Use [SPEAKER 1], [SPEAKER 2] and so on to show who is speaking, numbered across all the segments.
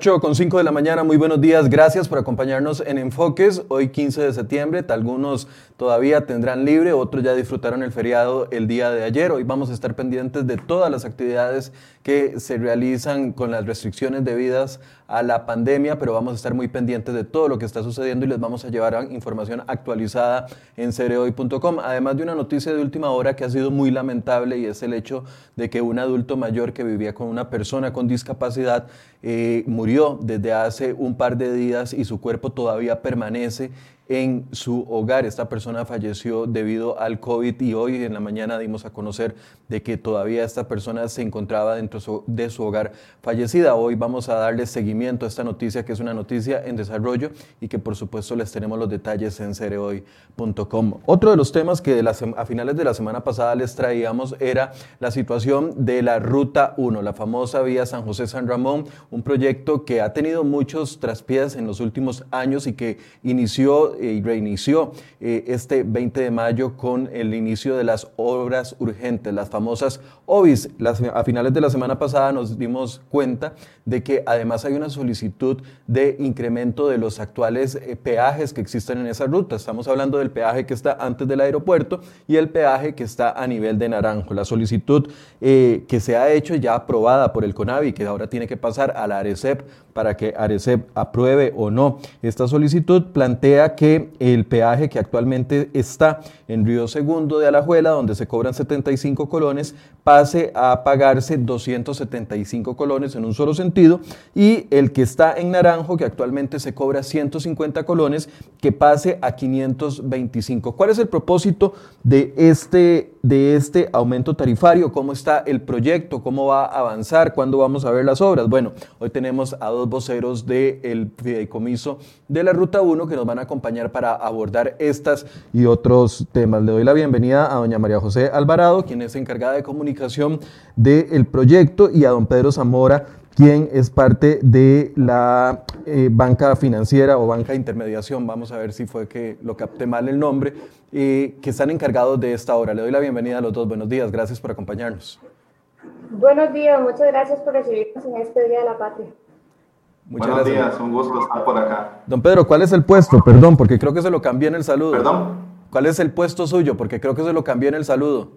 [SPEAKER 1] 8 con 5 de la mañana, muy buenos días, gracias por acompañarnos en Enfoques, hoy 15 de septiembre, algunos todavía tendrán libre, otros ya disfrutaron el feriado el día de ayer, hoy vamos a estar pendientes de todas las actividades que se realizan con las restricciones debidas a la pandemia, pero vamos a estar muy pendientes de todo lo que está sucediendo y les vamos a llevar información actualizada en cereoy.com, además de una noticia de última hora que ha sido muy lamentable y es el hecho de que un adulto mayor que vivía con una persona con discapacidad eh, murió desde hace un par de días y su cuerpo todavía permanece en su hogar. Esta persona falleció debido al COVID y hoy en la mañana dimos a conocer de que todavía esta persona se encontraba dentro de su hogar fallecida. Hoy vamos a darle seguimiento a esta noticia que es una noticia en desarrollo y que por supuesto les tenemos los detalles en cereoy.com. Otro de los temas que a finales de la semana pasada les traíamos era la situación de la Ruta 1, la famosa vía San José San Ramón, un proyecto que ha tenido muchos traspiés en los últimos años y que inició y reinició eh, este 20 de mayo con el inicio de las obras urgentes, las famosas OBIS. a finales de la semana pasada nos dimos cuenta de que además hay una solicitud de incremento de los actuales eh, peajes que existen en esa ruta. Estamos hablando del peaje que está antes del aeropuerto y el peaje que está a nivel de Naranjo. La solicitud eh, que se ha hecho ya aprobada por el CONAVI, que ahora tiene que pasar a la ARECEP para que ARECEP apruebe o no esta solicitud, plantea que el peaje que actualmente está en Río Segundo de Alajuela, donde se cobran 75 colones, pase a pagarse 275 colones en un solo sentido y el que está en Naranjo, que actualmente se cobra 150 colones, que pase a 525. ¿Cuál es el propósito de este, de este aumento tarifario? ¿Cómo está el proyecto? ¿Cómo va a avanzar? ¿Cuándo vamos a ver las obras? Bueno, hoy tenemos a dos voceros del fideicomiso de la Ruta 1 que nos van a acompañar para abordar estas y otros temas. Le doy la bienvenida a doña María José Alvarado, quien es encargada de comunicación del proyecto, y a don Pedro Zamora, quien es parte de la eh, banca financiera o banca de intermediación, vamos a ver si fue que lo capté mal el nombre, eh, que están encargados de esta hora. Le doy la bienvenida a los dos. Buenos días, gracias por acompañarnos.
[SPEAKER 2] Buenos días, muchas gracias por recibirnos en este Día de la Patria.
[SPEAKER 3] Muchas Buenos días, un gusto estar por acá.
[SPEAKER 1] Don Pedro, ¿cuál es el puesto? Perdón, porque creo que se lo cambié en el saludo.
[SPEAKER 3] ¿Perdón?
[SPEAKER 1] ¿Cuál es el puesto suyo? Porque creo que se lo cambié en el saludo.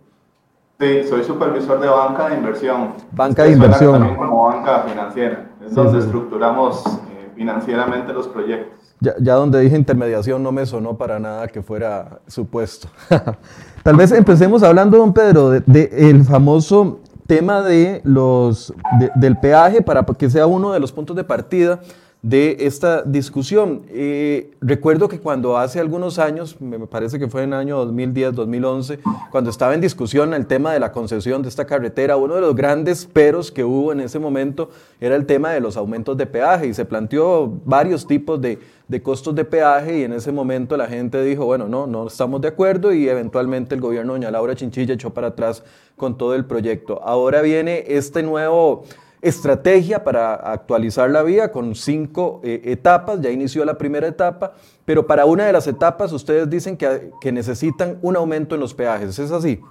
[SPEAKER 3] Sí, soy supervisor de banca de inversión.
[SPEAKER 1] Banca de inversión.
[SPEAKER 3] También como banca financiera. Es donde estructuramos eh, financieramente los proyectos.
[SPEAKER 1] Ya, donde dije intermediación no me sonó para nada que fuera su puesto. Tal vez empecemos hablando, don Pedro, del de, el famoso tema de los, del peaje para que sea uno de los puntos de partida de esta discusión. Eh, recuerdo que cuando hace algunos años, me parece que fue en el año 2010, 2011, cuando estaba en discusión el tema de la concesión de esta carretera, uno de los grandes peros que hubo en ese momento era el tema de los aumentos de peaje y se planteó varios tipos de, de costos de peaje y en ese momento la gente dijo, bueno, no, no estamos de acuerdo y eventualmente el gobierno de doña Laura Chinchilla echó para atrás con todo el proyecto. Ahora viene este nuevo estrategia para actualizar la vía con cinco eh, etapas, ya inició la primera etapa, pero para una de las etapas ustedes dicen que, que, necesitan un aumento en los peajes, ¿es así?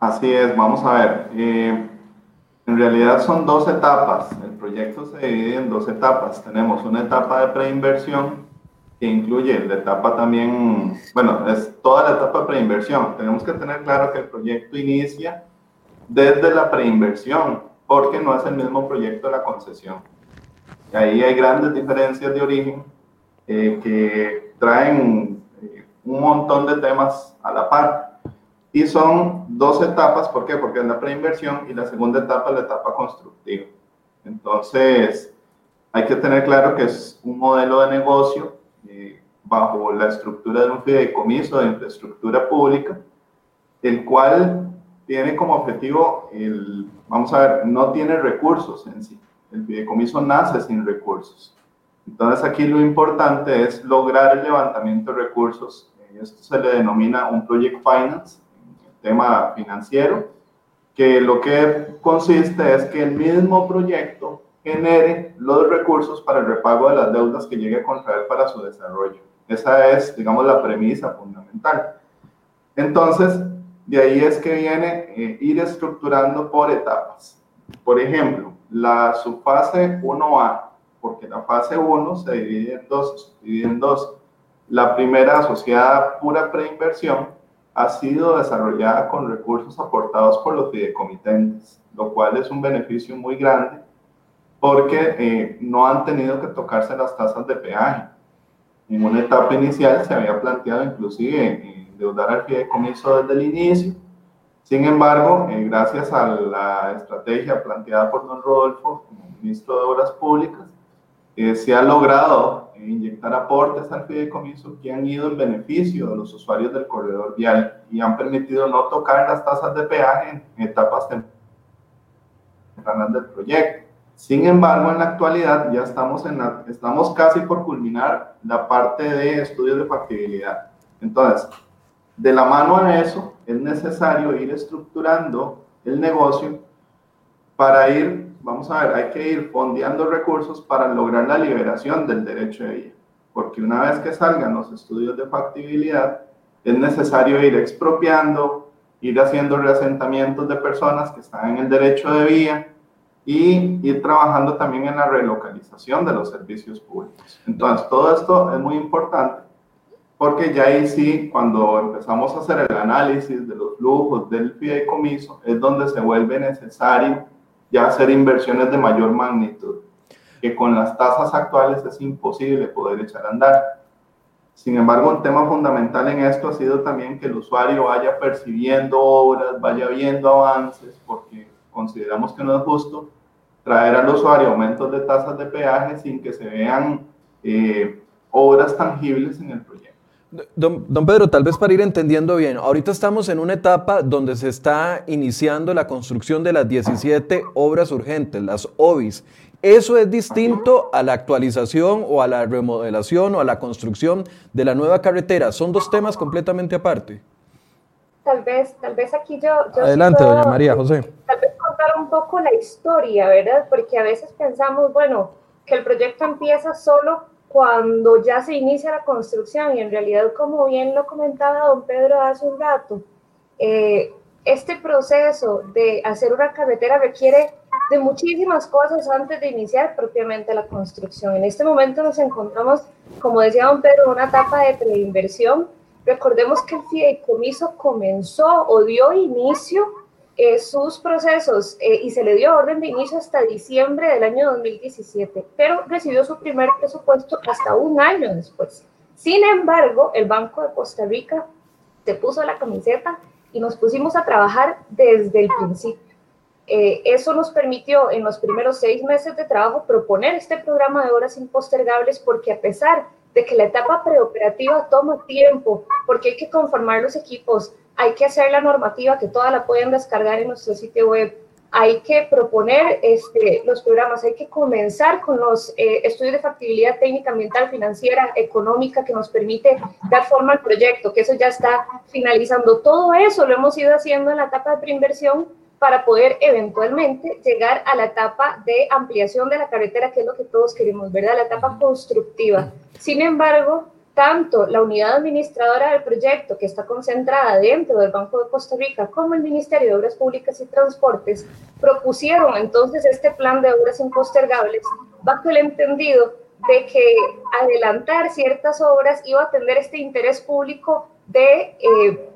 [SPEAKER 3] Así es, vamos a ver. Eh, en realidad son dos etapas, el proyecto se divide en dos etapas. Tenemos una etapa de preinversión que incluye la etapa también, bueno, es toda la etapa de preinversión. Tenemos que tener claro que el proyecto inicia desde la preinversión porque no es el mismo proyecto de la concesión. Y ahí hay grandes diferencias de origen eh, que traen eh, un montón de temas a la par. Y son dos etapas, ¿por qué? Porque es la preinversión y la segunda etapa es la etapa constructiva. Entonces, hay que tener claro que es un modelo de negocio eh, bajo la estructura de un fideicomiso de infraestructura pública, el cual tiene como objetivo el vamos a ver, no tiene recursos en sí. El fideicomiso nace sin recursos. Entonces aquí lo importante es lograr el levantamiento de recursos. Esto se le denomina un project finance, el tema financiero, que lo que consiste es que el mismo proyecto genere los recursos para el repago de las deudas que llegue a contraer para su desarrollo. Esa es, digamos, la premisa fundamental. Entonces, de ahí es que viene eh, ir estructurando por etapas. Por ejemplo, la subfase 1A, porque la fase 1 se divide en dos. La primera, asociada pura preinversión, ha sido desarrollada con recursos aportados por los fideicomitentes, lo cual es un beneficio muy grande porque eh, no han tenido que tocarse las tasas de peaje. En una etapa inicial se había planteado inclusive endeudar al fideicomiso desde el inicio. Sin embargo, eh, gracias a la estrategia planteada por don Rodolfo como ministro de Obras Públicas, eh, se ha logrado inyectar aportes al fideicomiso que han ido en beneficio de los usuarios del corredor vial y han permitido no tocar las tasas de peaje en etapas tempranas del proyecto. Sin embargo, en la actualidad ya estamos, en la, estamos casi por culminar la parte de estudios de factibilidad. Entonces, de la mano a eso, es necesario ir estructurando el negocio para ir, vamos a ver, hay que ir fondeando recursos para lograr la liberación del derecho de vía. Porque una vez que salgan los estudios de factibilidad, es necesario ir expropiando, ir haciendo reasentamientos de personas que están en el derecho de vía y ir trabajando también en la relocalización de los servicios públicos. Entonces, todo esto es muy importante porque ya ahí sí, cuando empezamos a hacer el análisis de los flujos del fideicomiso, es donde se vuelve necesario ya hacer inversiones de mayor magnitud, que con las tasas actuales es imposible poder echar a andar. Sin embargo, un tema fundamental en esto ha sido también que el usuario vaya percibiendo obras, vaya viendo avances, porque consideramos que no es justo traer al usuario aumentos de tasas de peaje sin que se vean eh, obras tangibles en el proyecto.
[SPEAKER 1] Don, don, Pedro, tal vez para ir entendiendo bien, ahorita estamos en una etapa donde se está iniciando la construcción de las 17 obras urgentes, las OBIs. ¿Eso es distinto a la actualización o a la remodelación o a la construcción de la nueva carretera? ¿Son dos temas completamente aparte?
[SPEAKER 2] Tal vez, tal vez aquí yo...
[SPEAKER 1] Adelante, doña María José.
[SPEAKER 2] Tal vez contar un poco la historia, ¿verdad? Porque a veces pensamos, bueno, que el proyecto empieza solo cuando ya se inicia la construcción y en realidad, como bien lo comentaba don Pedro hace un rato, eh, este proceso de hacer una carretera requiere de muchísimas cosas antes de iniciar propiamente la construcción. En este momento nos encontramos, como decía don Pedro, en una etapa de preinversión. Recordemos que el fideicomiso comenzó o dio inicio eh, sus procesos eh, y se le dio orden de inicio hasta diciembre del año 2017, pero recibió su primer presupuesto hasta un año después. Sin embargo, el Banco de Costa Rica se puso la camiseta y nos pusimos a trabajar desde el principio. Eh, eso nos permitió en los primeros seis meses de trabajo proponer este programa de horas impostergables porque a pesar de que la etapa preoperativa toma tiempo, porque hay que conformar los equipos, hay que hacer la normativa que toda la pueden descargar en nuestro sitio web, hay que proponer este, los programas, hay que comenzar con los eh, estudios de factibilidad técnica, ambiental, financiera, económica que nos permite dar forma al proyecto, que eso ya está finalizando. Todo eso lo hemos ido haciendo en la etapa de preinversión para poder eventualmente llegar a la etapa de ampliación de la carretera, que es lo que todos queremos, ¿verdad? La etapa constructiva. Sin embargo, tanto la unidad administradora del proyecto, que está concentrada dentro del Banco de Costa Rica, como el Ministerio de Obras Públicas y Transportes, propusieron entonces este plan de obras impostergables bajo el entendido de que adelantar ciertas obras iba a tener este interés público de eh,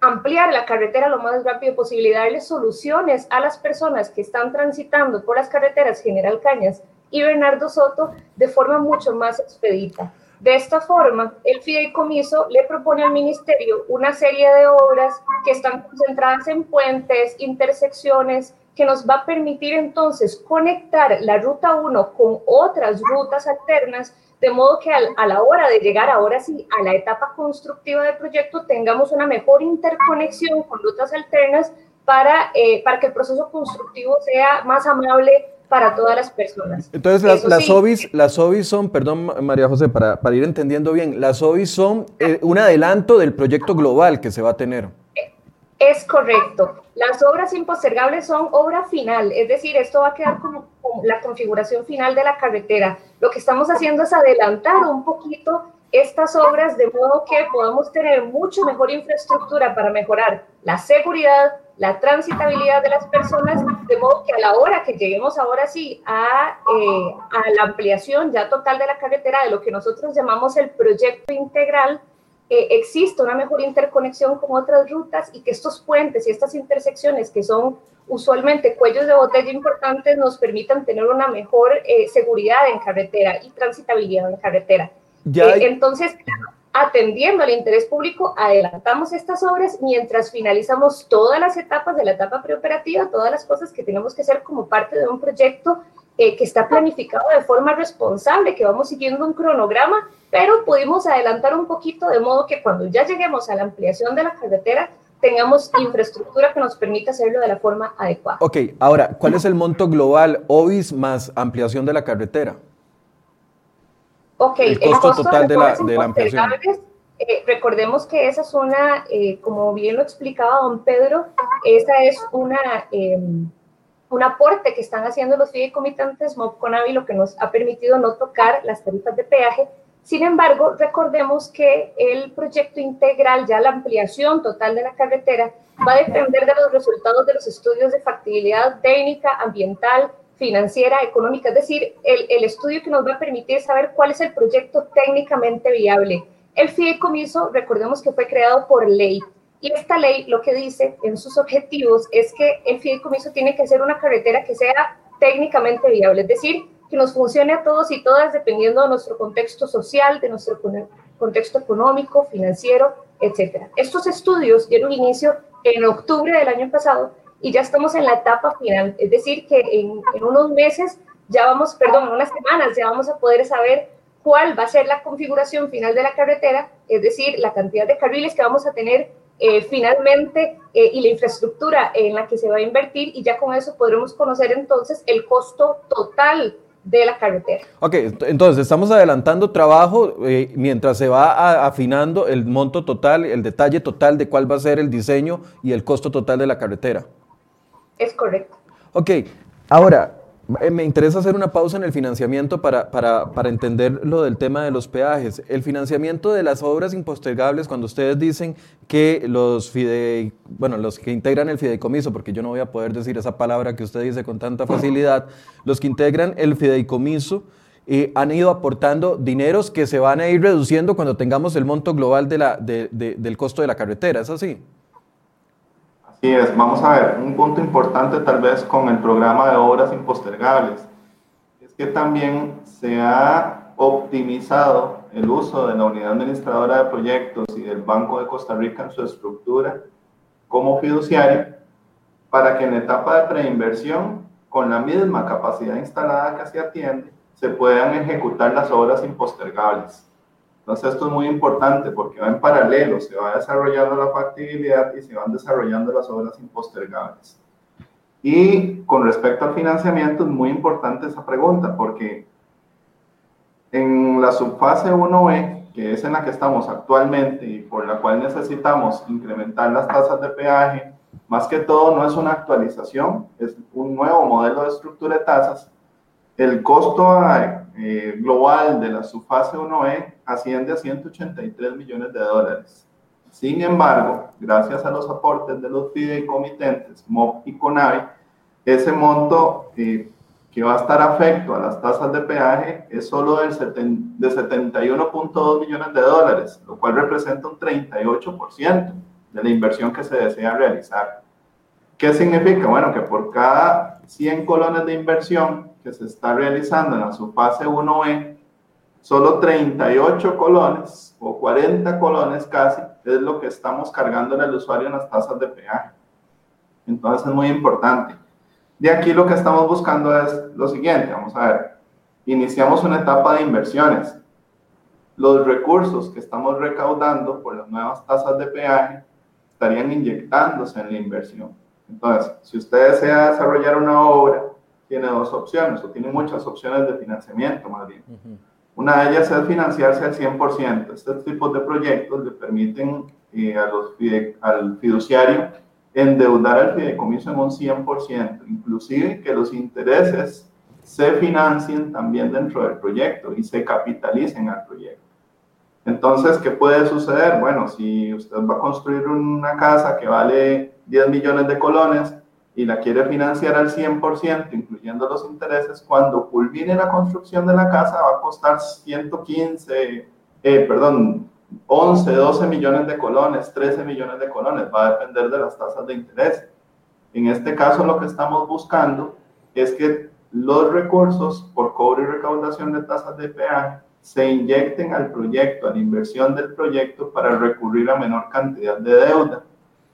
[SPEAKER 2] ampliar la carretera lo más rápido posible y darle soluciones a las personas que están transitando por las carreteras General Cañas y Bernardo Soto de forma mucho más expedita. De esta forma, el fideicomiso le propone al ministerio una serie de obras que están concentradas en puentes, intersecciones, que nos va a permitir entonces conectar la ruta 1 con otras rutas alternas, de modo que a la hora de llegar ahora sí a la etapa constructiva del proyecto tengamos una mejor interconexión con rutas alternas para, eh, para que el proceso constructivo sea más amable para todas las personas.
[SPEAKER 1] Entonces, las, las, OBIs, las OBIs son, perdón María José, para, para ir entendiendo bien, las OBIs son eh, un adelanto del proyecto global que se va a tener.
[SPEAKER 2] Es correcto. Las obras impostergables son obra final, es decir, esto va a quedar como, como la configuración final de la carretera. Lo que estamos haciendo es adelantar un poquito estas obras de modo que podamos tener mucho mejor infraestructura para mejorar la seguridad, la transitabilidad de las personas, de modo que a la hora que lleguemos ahora sí a, eh, la ampliación ya total de la carretera, de lo que nosotros llamamos el proyecto integral, eh, existe una mejor interconexión con otras rutas y que estos puentes y estas intersecciones que son usualmente cuellos de botella importantes nos permitan tener una mejor eh, seguridad en carretera y transitabilidad en carretera. Eh, entonces, atendiendo al interés público, adelantamos estas obras mientras finalizamos todas las etapas de la etapa preoperativa, todas las cosas que tenemos que hacer como parte de un proyecto eh, que está planificado de forma responsable, que vamos siguiendo un cronograma, pero pudimos adelantar un poquito de modo que cuando ya lleguemos a la ampliación de la carretera, tengamos infraestructura que nos permita hacerlo de la forma adecuada.
[SPEAKER 1] Ok, ahora, ¿cuál es el monto global OBIS más ampliación de la carretera?
[SPEAKER 2] Ok, el costo, total de la, de la ampliación. Eh, recordemos que esa es una, eh, como bien lo explicaba don Pedro, esa es una, em, un aporte que están haciendo los fideicomitantes MOB Conavi, lo que nos ha permitido no tocar las tarifas de peaje. Sin embargo, recordemos que el proyecto integral, ya la ampliación total de la carretera, va a depender de los resultados de los estudios de factibilidad técnica, ambiental, financiera, económica, es decir, el, estudio que nos va a permitir saber cuál es el proyecto técnicamente viable. El fideicomiso, recordemos que fue creado por ley, y esta ley lo que dice en sus objetivos es que el fideicomiso tiene que ser una carretera que sea técnicamente viable, es decir, que nos funcione a todos y todas dependiendo de nuestro contexto social, de nuestro contexto económico, financiero, etc. Estos estudios dieron inicio en octubre del año pasado y ya estamos en la etapa final, es decir, que en, unos meses, ya vamos, perdón, en unas semanas ya vamos a poder saber cuál va a ser la configuración final de la carretera, es decir, la cantidad de carriles que vamos a tener eh, finalmente eh, y la infraestructura en la que se va a invertir y ya con eso podremos conocer entonces el costo total de la carretera.
[SPEAKER 1] Ok, entonces estamos adelantando trabajo eh, mientras se va afinando el monto total, el detalle total de cuál va a ser el diseño y el costo total de la carretera.
[SPEAKER 2] Es correcto.
[SPEAKER 1] Ok, ahora, eh, me interesa hacer una pausa en el financiamiento para, para, para, entender lo del tema de los peajes. El financiamiento de las obras impostergables, cuando ustedes dicen que los fidei, bueno, los que integran el fideicomiso, porque yo no voy a poder decir esa palabra que usted dice con tanta facilidad, los que integran el fideicomiso eh, han ido aportando dineros que se van a ir reduciendo cuando tengamos el monto global de la, de, del costo de la carretera, ¿es así?
[SPEAKER 3] Así es, vamos a ver, un punto importante tal vez con el programa de obras impostergables es que también se ha optimizado el uso de la unidad administradora de proyectos y del Banco de Costa Rica en su estructura como fiduciario para que en etapa de preinversión, con la misma capacidad instalada que se atiende, se puedan ejecutar las obras impostergables. Entonces esto es muy importante porque va en paralelo, se va desarrollando la factibilidad y se van desarrollando las obras impostergables. Y con respecto al financiamiento es muy importante esa pregunta porque en la subfase 1B, que es en la que estamos actualmente y por la cual necesitamos incrementar las tasas de peaje, más que todo no es una actualización, es un nuevo modelo de estructura de tasas. El costo eh, global de la subfase 1E asciende a 183 millones de dólares. Sin embargo, gracias a los aportes de los fideicomitentes MOP y CONAVI, ese monto eh, que va a estar afecto a las tasas de peaje es solo del de 71.2 millones de dólares, lo cual representa un 38% de la inversión que se desea realizar. ¿Qué significa? Bueno, que por cada 100 colones de inversión que se está realizando en la subfase 1E, solo 38 colones o 40 colones casi es lo que estamos cargando en el usuario en las tasas de peaje. Entonces es muy importante. De aquí lo que estamos buscando es lo siguiente, vamos a ver, iniciamos una etapa de inversiones. Los recursos que estamos recaudando por las nuevas tasas de peaje estarían inyectándose en la inversión. Entonces, si usted desea desarrollar una obra tiene dos opciones, o tiene muchas opciones de financiamiento más bien. Una de ellas es financiarse al 100%. Este tipo de proyectos le permiten eh, a los al fiduciario endeudar al fideicomiso en un 100%, inclusive que los intereses se financien también dentro del proyecto y se capitalicen al proyecto. Entonces, ¿qué puede suceder? Bueno, si usted va a construir una casa que vale 10 millones de colones y la quiere financiar al 100%, incluyendo los intereses, cuando culmine la construcción de la casa va a costar 115, eh, perdón, 11, 12 millones de colones, 13 millones de colones, va a depender de las tasas de interés. En este caso, lo que estamos buscando es que los recursos por cobro y recaudación de tasas de peaje se inyecten al proyecto, a la inversión del proyecto para recurrir a menor cantidad de deuda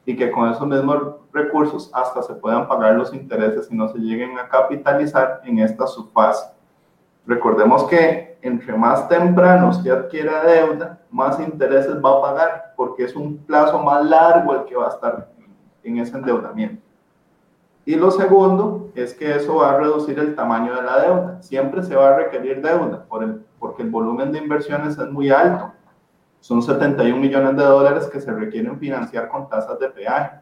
[SPEAKER 3] y que con esos mismos recursos hasta se puedan pagar los intereses y no se lleguen a capitalizar en esta subfase. Recordemos que entre más temprano usted adquiera deuda, más intereses va a pagar porque es un plazo más largo el que va a estar en ese endeudamiento. Y lo segundo es que eso va a reducir el tamaño de la deuda. Siempre se va a requerir deuda por el, porque el volumen de inversiones es muy alto. Son 71 millones de dólares que se requieren financiar con tasas de peaje.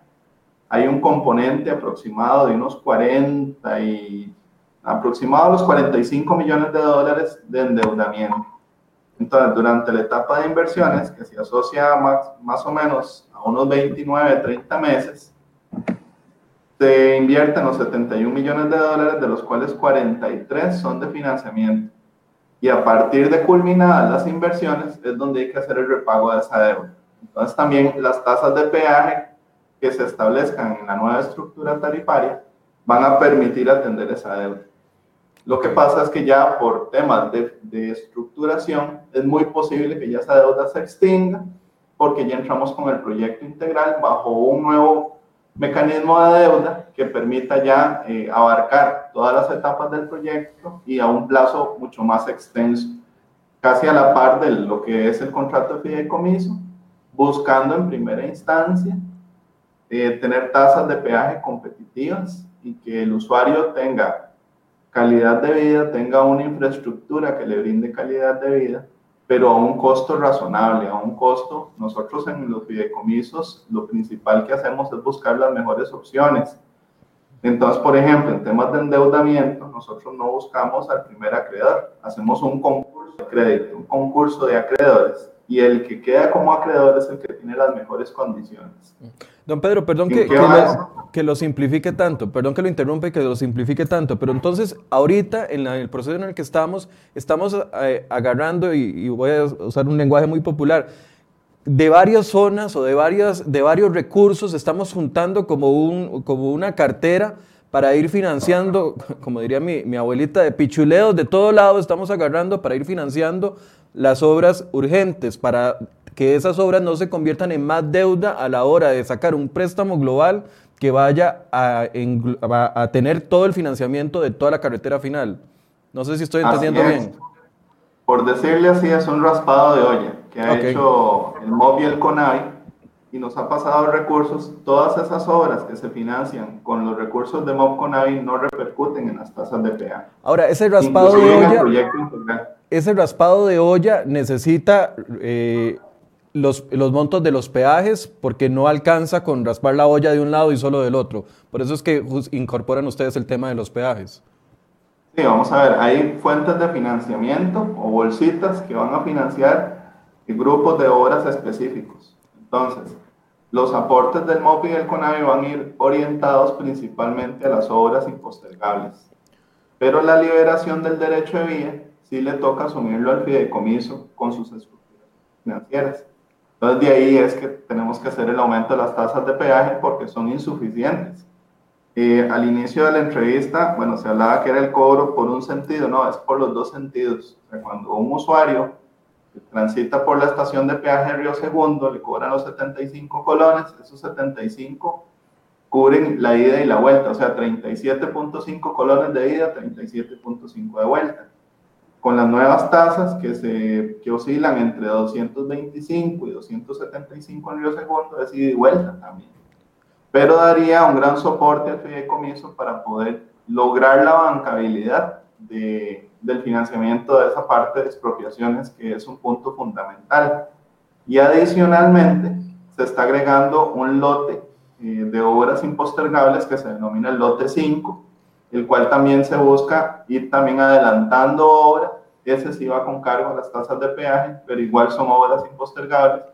[SPEAKER 3] Hay un componente aproximado de unos 40 y aproximado los 45 millones de dólares de endeudamiento. Entonces, durante la etapa de inversiones, que se asocia más, más o menos a unos 29, 30 meses, se invierten los 71 millones de dólares, de los cuales 43 son de financiamiento y a partir de culminadas las inversiones es donde hay que hacer el repago de esa deuda. Entonces también las tasas de peaje que se establezcan en la nueva estructura tarifaria van a permitir atender esa deuda. Lo que pasa es que ya por temas de, de estructuración es muy posible que ya esa deuda se extinga porque ya entramos con el proyecto integral bajo un nuevo mecanismo de deuda que permita ya eh, abarcar todas las etapas del proyecto y a un plazo mucho más extenso, casi a la par de lo que es el contrato de fideicomiso, buscando en primera instancia eh, tener tasas de peaje competitivas y que el usuario tenga calidad de vida, tenga una infraestructura que le brinde calidad de vida pero a un costo razonable, a un costo, nosotros en los fideicomisos lo principal que hacemos es buscar las mejores opciones. Entonces, por ejemplo, en temas de endeudamiento, nosotros no buscamos al primer acreedor, hacemos un concurso de crédito, un concurso de acreedores, y el que queda como acreedor es el que tiene las mejores condiciones.
[SPEAKER 1] Don Pedro, perdón que, que, lo, que, lo, simplifique tanto, perdón que lo interrumpa y que lo simplifique tanto, pero entonces ahorita en, el proceso en el que estamos, estamos eh, agarrando, y, y, voy a usar un lenguaje muy popular, de varias zonas o de, varias, de varios recursos, estamos juntando como, un, como una cartera para ir financiando, como diría mi, mi abuelita, de pichuleos de todo lado estamos agarrando para ir financiando las obras urgentes, para que esas obras no se conviertan en más deuda a la hora de sacar un préstamo global que vaya a, a tener todo el financiamiento de toda la carretera final. No sé si estoy entendiendo bien.
[SPEAKER 3] Por decirle así, es un raspado de olla que ha hecho el MOB y el CONAVI y nos ha pasado recursos. Todas esas obras que se financian con los recursos de MOB CONAVI no repercuten en las tasas de peaje.
[SPEAKER 1] Ahora, ese raspado de olla, ese raspado de olla necesita eh, los, los, montos de los peajes porque no alcanza con raspar la olla de un lado y solo del otro. Por eso es que incorporan ustedes el tema de los peajes.
[SPEAKER 3] Sí, vamos a ver, hay fuentes de financiamiento o bolsitas que van a financiar grupos de obras específicos. Entonces, los aportes del MOPI y del CONAVI van a ir orientados principalmente a las obras impostergables. Pero la liberación del derecho de vía sí le toca asumirlo al fideicomiso con sus estructuras financieras. Entonces, de ahí es que tenemos que hacer el aumento de las tasas de peaje porque son insuficientes. Eh, al inicio de la entrevista, bueno, se hablaba que era el cobro por un sentido, no, es por los dos sentidos. O sea, cuando un usuario transita por la estación de peaje Río Segundo, le cobran los 75 colones, esos 75 cubren la ida y la vuelta, o sea, 37.5 colones de ida, 37.5 de vuelta con las nuevas tasas que, se, que oscilan entre 225 y 275 en Río Segundo, es ida y vuelta también. Pero daría un gran soporte al fideicomiso para poder lograr la bancabilidad de, del financiamiento de esa parte de expropiaciones, que es un punto fundamental. Y adicionalmente, se está agregando un lote eh, de obras impostergables que se denomina el lote 5, el cual también se busca ir también adelantando obra ese sí va con cargo a las tasas de peaje, pero igual son obras impostergables,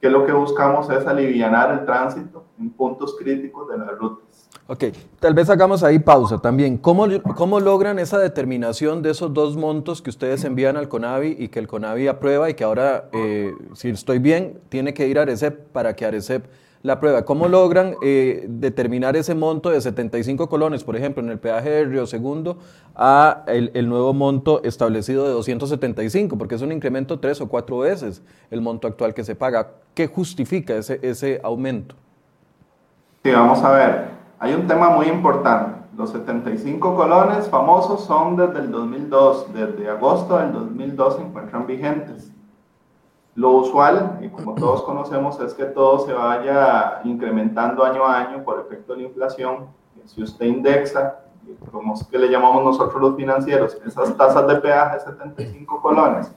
[SPEAKER 3] que lo que buscamos es aliviar el tránsito en puntos críticos de las rutas.
[SPEAKER 1] Ok, tal vez hagamos ahí pausa también. ¿Cómo, ¿Cómo logran esa determinación de esos dos montos que ustedes envían al CONAVI y que el CONAVI aprueba y que ahora, eh, si estoy bien, tiene que ir a ARECEP para que ARECEP la prueba. ¿Cómo logran eh, determinar ese monto de 75 colones, por ejemplo, en el peaje de Río Segundo, a el, nuevo monto establecido de 275? Porque es un incremento tres o cuatro veces el monto actual que se paga. ¿Qué justifica ese, ese aumento?
[SPEAKER 3] Sí, vamos a ver. Hay un tema muy importante. Los 75 colones famosos son desde el 2002. Desde agosto del 2002 se encuentran vigentes. Lo usual, y como todos conocemos, es que todo se vaya incrementando año a año por efecto de la inflación. Si usted indexa, como es que le llamamos nosotros los financieros, esas tasas de peaje 75 colones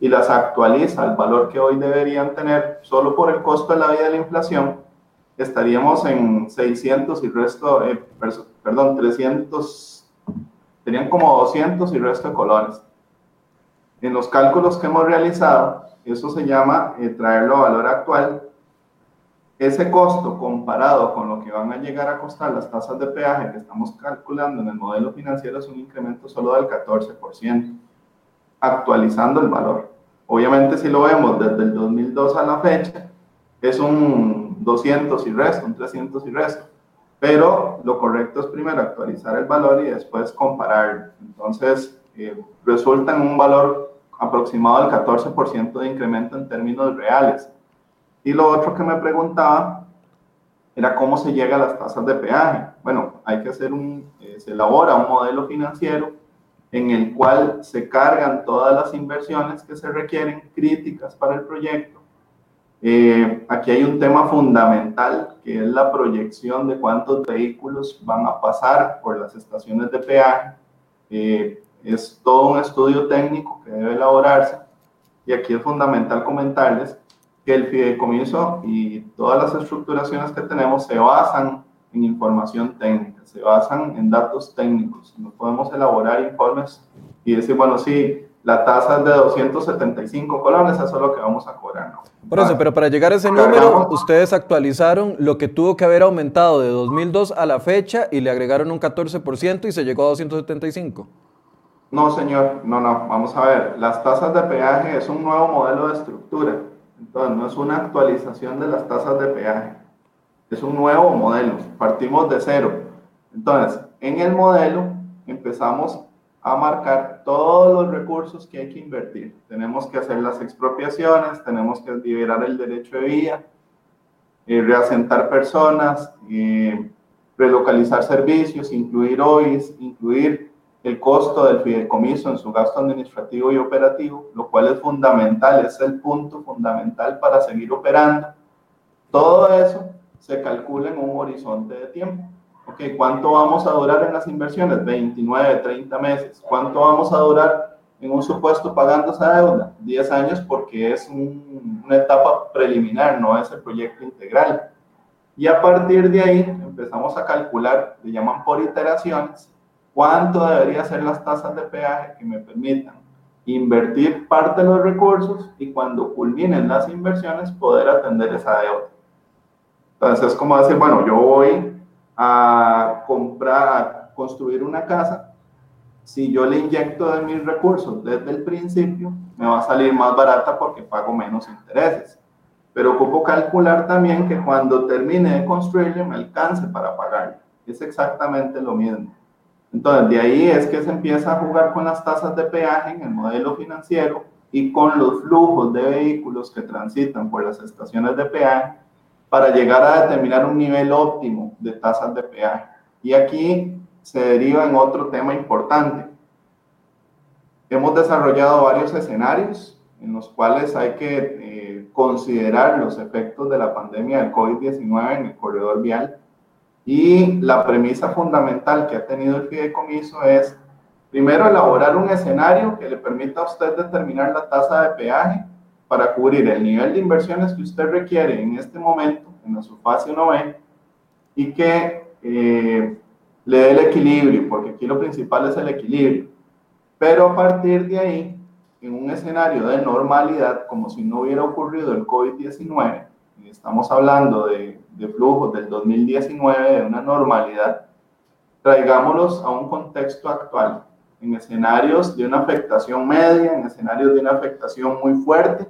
[SPEAKER 3] y las actualiza al valor que hoy deberían tener solo por el costo de la vida de la inflación, estaríamos en 600 y resto, eh, perdón, 300, tenían como 200 y resto de colones. En los cálculos que hemos realizado, eso se llama eh, traerlo a valor actual. Ese costo comparado con lo que van a llegar a costar las tasas de peaje que estamos calculando en el modelo financiero es un incremento solo del 14%, actualizando el valor. Obviamente si lo vemos desde el 2002 a la fecha, es un 200 y resto, un 300 y resto. Pero lo correcto es primero actualizar el valor y después comparar. Entonces, eh, resulta en un valor aproximado del 14% de incremento en términos reales. Y lo otro que me preguntaba era cómo se llega a las tasas de peaje. Bueno, hay que hacer un, eh, se elabora un modelo financiero en el cual se cargan todas las inversiones que se requieren críticas para el proyecto. Eh, aquí hay un tema fundamental que es la proyección de cuántos vehículos van a pasar por las estaciones de peaje. Eh, es todo un estudio técnico que debe elaborarse y aquí es fundamental comentarles que el fideicomiso y todas las estructuraciones que tenemos se basan en información técnica, se basan en datos técnicos. No podemos elaborar informes y decir, bueno, sí, la tasa es de 275 colones, eso es lo que vamos a cobrar. No.
[SPEAKER 1] Por eso, pero para llegar a ese número, ustedes actualizaron lo que tuvo que haber aumentado de 2002 a la fecha y le agregaron un 14% y se llegó a 275.
[SPEAKER 3] No, señor, no, no, vamos a ver, las tasas de peaje es un nuevo modelo de estructura, entonces no es una actualización de las tasas de peaje, es un nuevo modelo, partimos de cero. Entonces, en el modelo empezamos a marcar todos los recursos que hay que invertir. Tenemos que hacer las expropiaciones, tenemos que liberar el derecho de vía, eh, reasentar personas, eh, relocalizar servicios, incluir OIS, incluir el costo del fideicomiso en su gasto administrativo y operativo, lo cual es fundamental, es el punto fundamental para seguir operando. Todo eso se calcula en un horizonte de tiempo. Okay, ¿Cuánto vamos a durar en las inversiones? 29, 30 meses. ¿Cuánto vamos a durar en un supuesto pagando esa deuda? 10 años porque es una etapa preliminar, no es el proyecto integral. Y a partir de ahí empezamos a calcular, le llaman por iteraciones, cuánto deberían ser las tasas de peaje que me permitan invertir parte de los recursos y cuando culminen las inversiones poder atender esa deuda. Entonces es como decir, bueno, yo voy a comprar, a construir una casa, si yo le inyecto de mis recursos desde el principio, me va a salir más barata porque pago menos intereses. Pero ocupo calcular también que cuando termine de construirle me alcance para pagarle. Es exactamente lo mismo. Entonces, de ahí es que se empieza a jugar con las tasas de peaje en el modelo financiero y con los flujos de vehículos que transitan por las estaciones de peaje para llegar a determinar un nivel óptimo de tasas de peaje. Y aquí se deriva en otro tema importante. Hemos desarrollado varios escenarios en los cuales hay que eh, considerar los efectos de la pandemia del COVID-19 en el corredor vial y la premisa fundamental que ha tenido el fideicomiso es, primero, elaborar un escenario que le permita a usted determinar la tasa de peaje para cubrir el nivel de inversiones que usted requiere en este momento, en su fase 1B, y que eh, le dé el equilibrio, porque aquí lo principal es el equilibrio. Pero a partir de ahí, en un escenario de normalidad, como si no hubiera ocurrido el COVID-19, estamos hablando de, de flujos del 2019, de una normalidad, traigámoslos a un contexto actual, en escenarios de una afectación media, en escenarios de una afectación muy fuerte,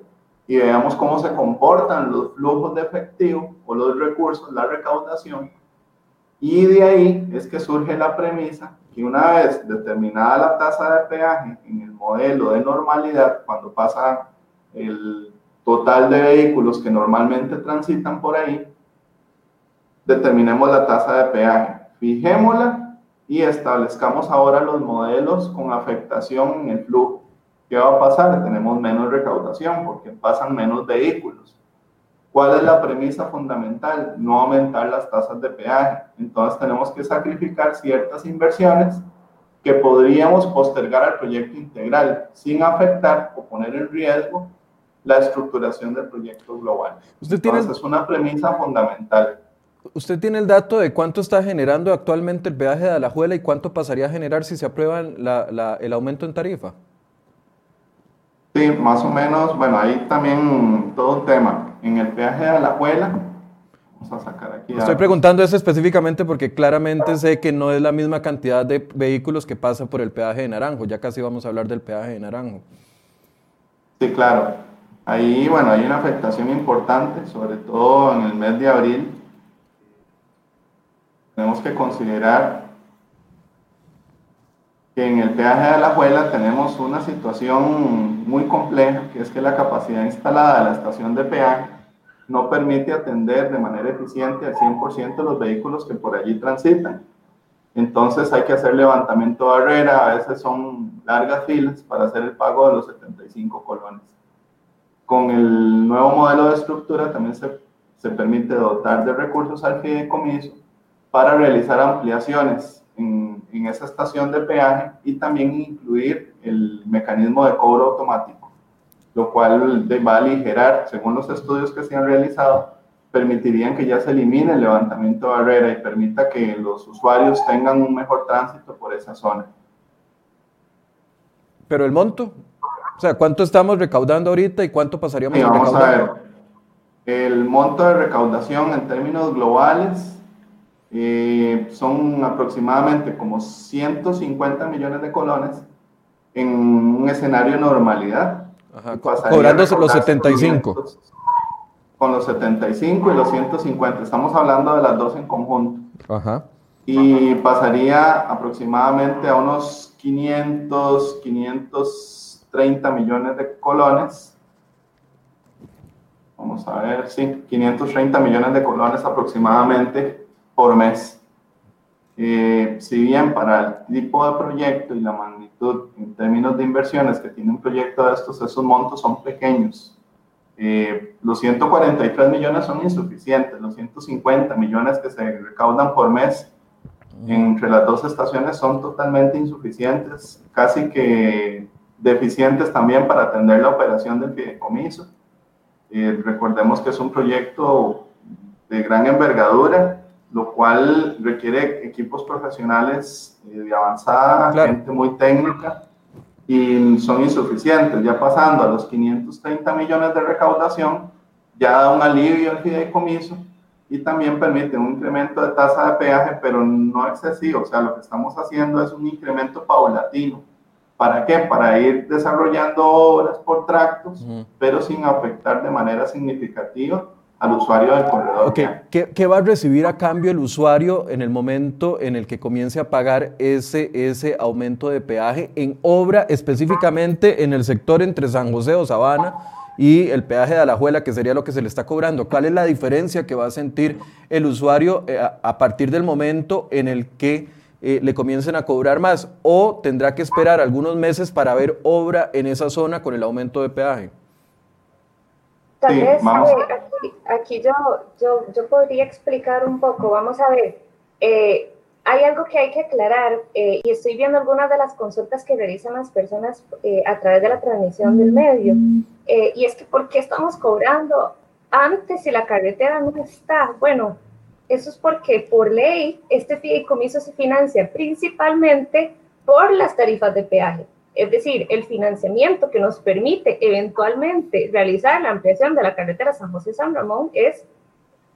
[SPEAKER 3] y veamos cómo se comportan los flujos de efectivo o los recursos, la recaudación. Y de ahí es que surge la premisa que una vez determinada la tasa de peaje en el modelo de normalidad, cuando pasa el total de vehículos que normalmente transitan por ahí, determinemos la tasa de peaje, fijémosla y establezcamos ahora los modelos con afectación en el flujo. ¿Qué va a pasar? Tenemos menos recaudación porque pasan menos vehículos. ¿Cuál es la premisa fundamental? No aumentar las tasas de peaje. Entonces tenemos que sacrificar ciertas inversiones que podríamos postergar al proyecto integral sin afectar o poner en riesgo la estructuración del proyecto global.
[SPEAKER 1] ¿Usted tiene...
[SPEAKER 3] Entonces es una premisa fundamental.
[SPEAKER 1] ¿Usted tiene el dato de cuánto está generando actualmente el peaje de Alajuela y cuánto pasaría a generar si se aprueba el aumento en tarifa?
[SPEAKER 3] Sí, más o menos, bueno, ahí también todo un tema. En el peaje de Alajuela, vamos a sacar aquí.
[SPEAKER 1] Estoy preguntando eso específicamente porque claramente sé que no es la misma cantidad de vehículos que pasa por el peaje de Naranjo. Ya casi vamos a hablar del peaje de Naranjo.
[SPEAKER 3] Sí, claro. Ahí, bueno, hay una afectación importante, sobre todo en el mes de abril. Tenemos que considerar que en el peaje de la Alajuela tenemos una situación muy compleja, que es que la capacidad instalada de la estación de peaje no permite atender de manera eficiente al 100% los vehículos que por allí transitan. Entonces hay que hacer levantamiento de barrera, a veces son largas filas para hacer el pago de los 75 colones. Con el nuevo modelo de estructura también se, se permite dotar de recursos al fideicomiso para realizar ampliaciones en, en, esa estación de peaje y también incluir el mecanismo de cobro automático, lo cual va a aligerar, según los estudios que se han realizado, permitirían que ya se elimine el levantamiento de barrera y permita que los usuarios tengan un mejor tránsito por esa zona.
[SPEAKER 1] Pero el monto, o sea, ¿cuánto estamos recaudando ahorita y cuánto pasaríamos
[SPEAKER 3] sí,
[SPEAKER 1] a
[SPEAKER 3] vamos
[SPEAKER 1] recaudar?
[SPEAKER 3] a ver. El monto de recaudación en términos globales eh, son aproximadamente como 150 millones de colones en un escenario de normalidad.
[SPEAKER 1] Ajá, cobrándose los 75.
[SPEAKER 3] Con los 75 y los 150, estamos hablando de las dos en conjunto.
[SPEAKER 1] Ajá.
[SPEAKER 3] Y pasaría aproximadamente a unos 500, 530 millones de colones. Vamos a ver, sí, 530 millones de colones aproximadamente por mes. Eh, si bien para el tipo de proyecto y la magnitud en términos de inversiones que tiene un proyecto de estos, esos montos son pequeños. Eh, los 143 millones son insuficientes, los 150 millones que se recaudan por mes entre las dos estaciones son totalmente insuficientes, casi que deficientes también para atender la operación del fideicomiso. Eh, recordemos que es un proyecto de gran envergadura lo cual requiere equipos profesionales eh, de avanzada,
[SPEAKER 1] Claro.
[SPEAKER 3] gente muy técnica, y son insuficientes. Ya pasando a los 530 millones de recaudación, ya da un alivio al fideicomiso y también permite un incremento de tasa de peaje, pero no excesivo. O sea, lo que estamos haciendo es un incremento paulatino. ¿Para qué? Para ir desarrollando obras por tractos,
[SPEAKER 1] Ujú.
[SPEAKER 3] pero sin afectar de manera significativa al usuario del corredor.
[SPEAKER 1] ¿Qué, qué va a recibir a cambio el usuario en el momento en el que comience a pagar ese, ese aumento de peaje en obra, específicamente en el sector entre San José o Sabana y el peaje de Alajuela, que sería lo que se le está cobrando? ¿Cuál es la diferencia que va a sentir el usuario eh, a, a partir del momento en el que eh, le comiencen a cobrar más? ¿O tendrá que esperar algunos meses para ver obra en esa zona con el aumento de peaje?
[SPEAKER 2] Tal
[SPEAKER 3] Sí,
[SPEAKER 2] vez
[SPEAKER 3] vamos.
[SPEAKER 2] aquí, aquí yo, yo, yo podría explicar un poco. Vamos a ver, eh, hay algo que hay que aclarar eh, y estoy viendo algunas de las consultas que realizan las personas eh, a través de la transmisión del medio. Eh, y es que, ¿por qué estamos cobrando antes si la carretera no está? Bueno, eso es porque por ley este fideicomiso se financia principalmente por las tarifas de peaje. Es decir, el financiamiento que nos permite eventualmente realizar la ampliación de la carretera San José-San Ramón es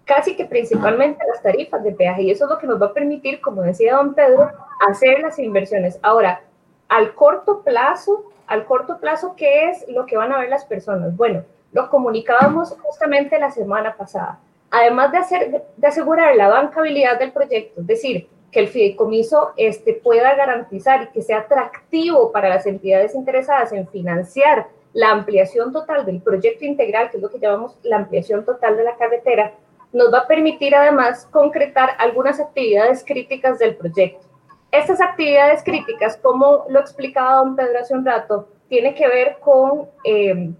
[SPEAKER 2] casi que principalmente las tarifas de peaje y eso es lo que nos va a permitir, como decía don Pedro, hacer las inversiones. Ahora, al corto plazo, al corto plazo, ¿qué es lo que van a ver las personas? Bueno, lo comunicábamos justamente la semana pasada. Además de, hacer, de asegurar la bancabilidad del proyecto, es decir, que el fideicomiso este, pueda garantizar y que sea atractivo para las entidades interesadas en financiar la ampliación total del proyecto integral, que es lo que llamamos la ampliación total de la carretera, nos va a permitir además concretar algunas actividades críticas del proyecto. Estas actividades críticas, como lo explicaba don Pedro hace un rato, tiene que ver con eh,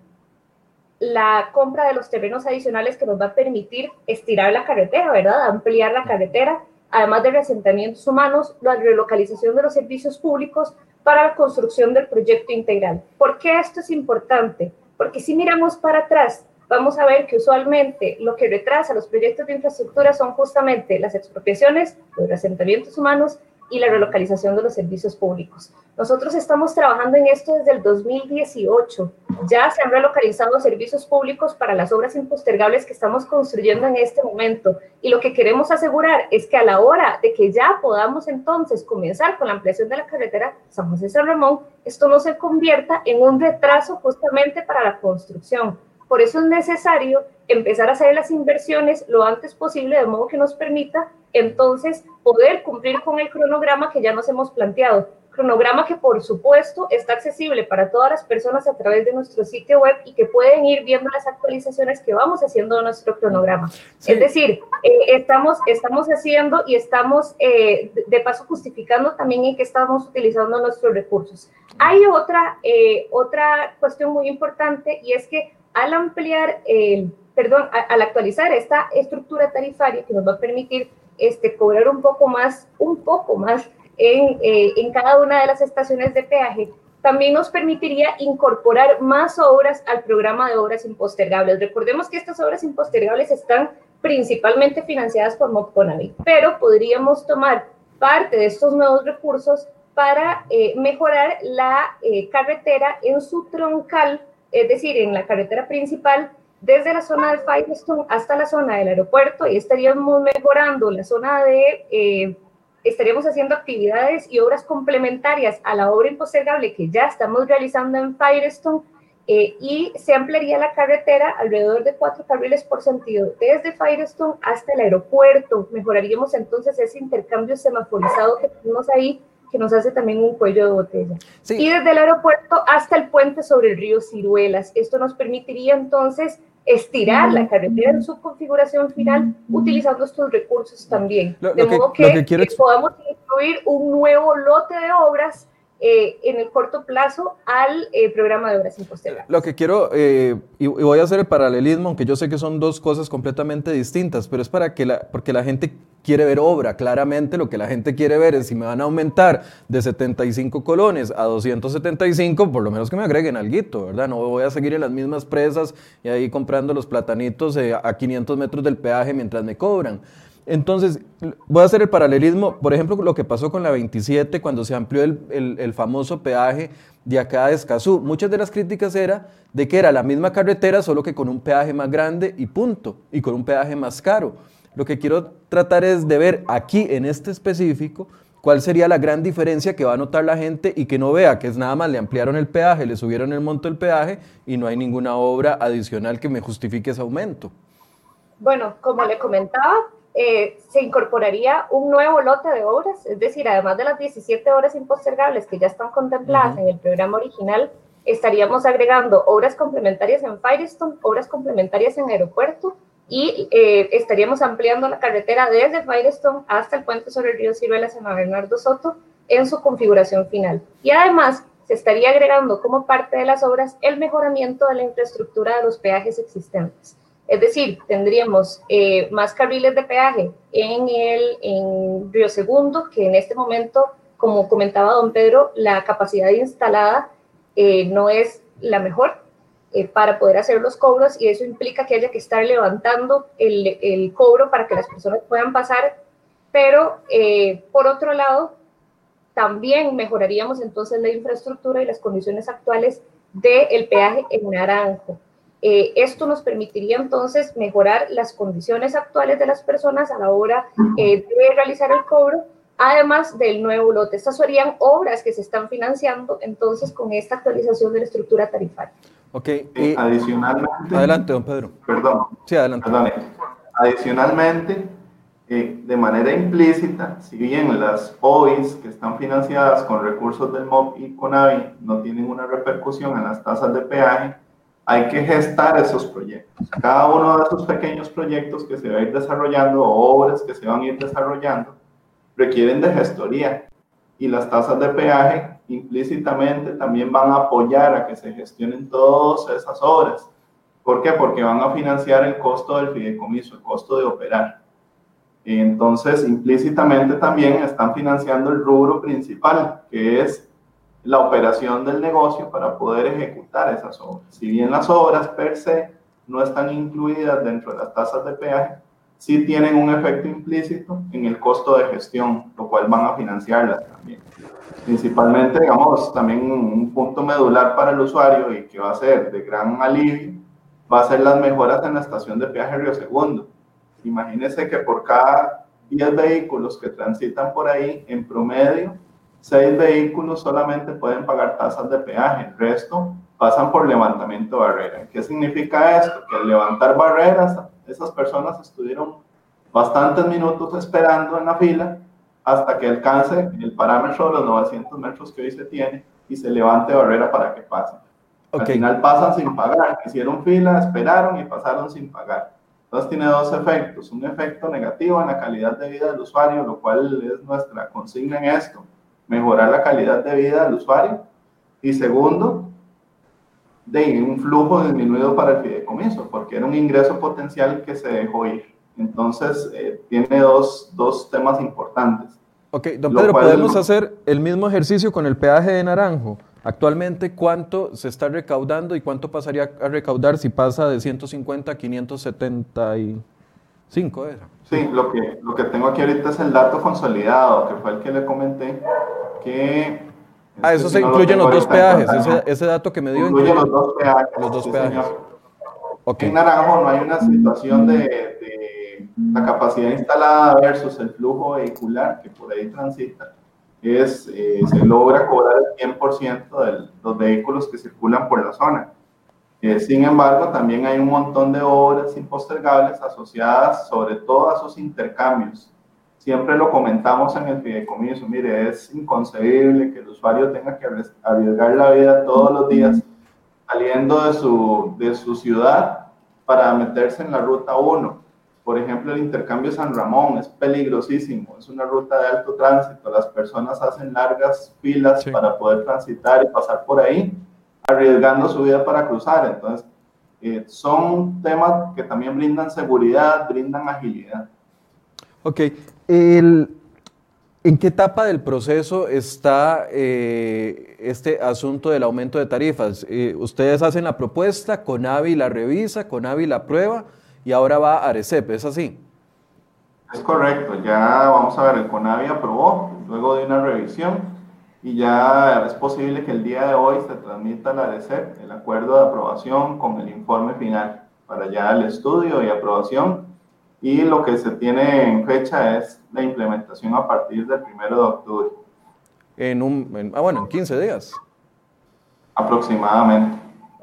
[SPEAKER 2] la compra de los terrenos adicionales que nos va a permitir estirar la carretera, ¿verdad? Ampliar la carretera, además de asentamientos humanos, la relocalización de los servicios públicos para la construcción del proyecto integral. ¿Por qué esto es importante? Porque si miramos para atrás, vamos a ver que usualmente lo que retrasa los proyectos de infraestructura son justamente las expropiaciones, los asentamientos humanos y la relocalización de los servicios públicos. Nosotros estamos trabajando en esto desde el 2018. Ya se han relocalizado servicios públicos para las obras impostergables que estamos construyendo en este momento. Y lo que queremos asegurar es que a la hora de que ya podamos entonces comenzar con la ampliación de la carretera San José San Ramón, esto no se convierta en un retraso justamente para la construcción. Por eso es necesario empezar a hacer las inversiones lo antes posible, de modo que nos permita entonces poder cumplir con el cronograma que ya nos hemos planteado. Cronograma que por supuesto está accesible para todas las personas a través de nuestro sitio web y que pueden ir viendo las actualizaciones que vamos haciendo de nuestro cronograma. Es decir, eh, estamos, estamos haciendo y estamos eh, de paso justificando también en que estamos utilizando nuestros recursos. Hay otra, eh, otra cuestión muy importante y es que al ampliar, el, perdón, al actualizar esta estructura tarifaria que nos va a permitir este, cobrar un poco más, un poco más en, eh, en cada una de las estaciones de peaje, también nos permitiría incorporar más obras al programa de obras impostergables. Recordemos que estas obras impostergables están principalmente financiadas por Mopconavit, pero podríamos tomar parte de estos nuevos recursos para eh, mejorar la eh, carretera en su troncal es decir, en la carretera principal, desde la zona de Firestone hasta la zona del aeropuerto, y estaríamos mejorando la zona de, eh, estaríamos haciendo actividades y obras complementarias a la obra impostergable que ya estamos realizando en Firestone, eh, y se ampliaría la carretera alrededor de cuatro carriles por sentido, desde Firestone hasta el aeropuerto. Mejoraríamos entonces ese intercambio semaforizado que tenemos ahí que nos hace también un cuello de botella. Y desde el aeropuerto hasta el puente sobre el río Ciruelas. Esto nos permitiría entonces estirar la carretera en su configuración final utilizando estos recursos también. de modo que, que podamos incluir un nuevo lote de obras eh, en el corto plazo al eh, programa de obras impostergables.
[SPEAKER 1] Lo que quiero, eh, y, voy a hacer el paralelismo, aunque yo sé que son dos cosas completamente distintas, pero es para que la, porque la gente quiere ver obra. Claramente lo que la gente quiere ver es si me van a aumentar de 75 colones a 275, por lo menos que me agreguen algo, ¿verdad? No voy a seguir en las mismas presas y ahí comprando los platanitos a 500 metros del peaje mientras me cobran. Entonces, voy a hacer el paralelismo, por ejemplo, lo que pasó con la 27 cuando se amplió el, famoso peaje de acá de Escazú. Muchas de las críticas era de que era la misma carretera, solo que con un peaje más grande y punto, y con un peaje más caro. Lo que quiero tratar es de ver aquí, en este específico, cuál sería la gran diferencia que va a notar la gente y que no vea que es nada más le ampliaron el peaje, le subieron el monto del peaje y no hay ninguna obra adicional que me justifique ese aumento.
[SPEAKER 2] Bueno, como le comentaba, eh, se incorporaría un nuevo lote de obras, es decir, además de las 17 horas impostergables que ya están contempladas en el programa original, estaríamos agregando obras complementarias en Firestone, obras complementarias en aeropuerto y eh, estaríamos ampliando la carretera desde Firestone hasta el puente sobre el río Ciruelas en Bernardo Soto en su configuración final. Y además se estaría agregando como parte de las obras el mejoramiento de la infraestructura de los peajes existentes. Es decir, tendríamos eh, más carriles de peaje en el en Río Segundo, que en este momento, como comentaba don Pedro, la capacidad instalada eh, no es la mejor eh, para poder hacer los cobros y eso implica que haya que estar levantando el, el cobro para que las personas puedan pasar. Pero, por otro lado, también mejoraríamos entonces la infraestructura y las condiciones actuales del peaje en Naranjo. Eh, esto nos permitiría entonces mejorar las condiciones actuales de las personas a la hora eh, de realizar el cobro, además del nuevo lote. Estas serían obras que se están financiando entonces con esta actualización de la estructura tarifaria.
[SPEAKER 1] Ok,
[SPEAKER 3] y adicionalmente.
[SPEAKER 1] Adelante, don Pedro.
[SPEAKER 3] Perdón.
[SPEAKER 1] Sí, adelante. Perdón.
[SPEAKER 3] Adicionalmente, eh, de manera implícita, si bien las OIs que están financiadas con recursos del MOP y CONAVI no tienen una repercusión en las tasas de peaje, hay que gestar esos proyectos. Cada uno de esos pequeños proyectos que se va a ir desarrollando obras que se van a ir desarrollando requieren de gestoría y las tasas de peaje implícitamente también van a apoyar a que se gestionen todas esas obras. ¿Por qué? Porque van a financiar el costo del fideicomiso, el costo de operar. Entonces, implícitamente también están financiando el rubro principal, que es la operación del negocio para poder ejecutar esas obras. Si bien las obras per se no están incluidas dentro de las tasas de peaje, sí tienen un efecto implícito en el costo de gestión, lo cual van a financiarlas también. Principalmente, digamos, también un punto medular para el usuario y que va a ser de gran alivio, va a ser las mejoras en la estación de peaje Río Segundo Imagínense que por cada 10 vehículos que transitan por ahí, en promedio, 6 vehículos solamente pueden pagar tasas de peaje, el resto pasan por levantamiento de barrera. ¿Qué significa esto? Que al levantar barreras, esas personas estuvieron bastantes minutos esperando en la fila hasta que alcance el parámetro de los 900 metros que hoy se tiene y se levante barrera para que pasen. Al final pasan sin pagar, hicieron fila, esperaron y pasaron sin pagar. Entonces tiene dos efectos, un efecto negativo en la calidad de vida del usuario, lo cual es nuestra consigna en esto, mejorar la calidad de vida del usuario. Y segundo, de un flujo disminuido para el fideicomiso, porque era un ingreso potencial que se dejó ir. Entonces, eh, tiene dos, dos, temas importantes.
[SPEAKER 1] Ok, don Pedro, ¿podemos hacer el mismo ejercicio con el peaje de Naranjo? Actualmente, ¿cuánto se está recaudando y cuánto pasaría a recaudar si pasa de 150 a 575? Era?
[SPEAKER 3] Sí, lo que, lo que tengo aquí ahorita es el dato consolidado, que fue el que le comenté, que...
[SPEAKER 1] Ah, eso se incluye los dos peajes, ese, ese, dato que me dio.
[SPEAKER 3] Incluye, los dos peajes. Los dos peajes. En Naranjo no hay una situación de, de la capacidad instalada versus el flujo vehicular que por ahí transita es, eh, se logra cobrar el 100% de los vehículos que circulan por la zona. Eh, sin embargo, también hay un montón de obras impostergables asociadas sobre todo a esos intercambios. Siempre lo comentamos en el fideicomiso, mire, es inconcebible que el usuario tenga que arriesgar la vida todos los días saliendo de su, de su ciudad para meterse en la ruta 1 por ejemplo, el intercambio San Ramón es peligrosísimo, es una ruta de alto tránsito, las personas hacen largas filas para poder transitar y pasar por ahí, arriesgando su vida para cruzar. Entonces, eh, son temas que también brindan seguridad, brindan agilidad.
[SPEAKER 1] Ok, ¿en qué etapa del proceso está eh, este asunto del aumento de tarifas? Eh, ustedes hacen la propuesta, Conavi la revisa, Conavi la prueba y ahora va a Arecep, ¿es así?
[SPEAKER 3] Es correcto, ya vamos a ver, el CONAVI aprobó luego de una revisión y ya es posible que el día de hoy se transmita la Arecep el acuerdo de aprobación con el informe final para ya el estudio y aprobación y lo que se tiene en fecha es la implementación a partir del 1 de octubre.
[SPEAKER 1] En un, ah, bueno, en 15 días.
[SPEAKER 3] Aproximadamente.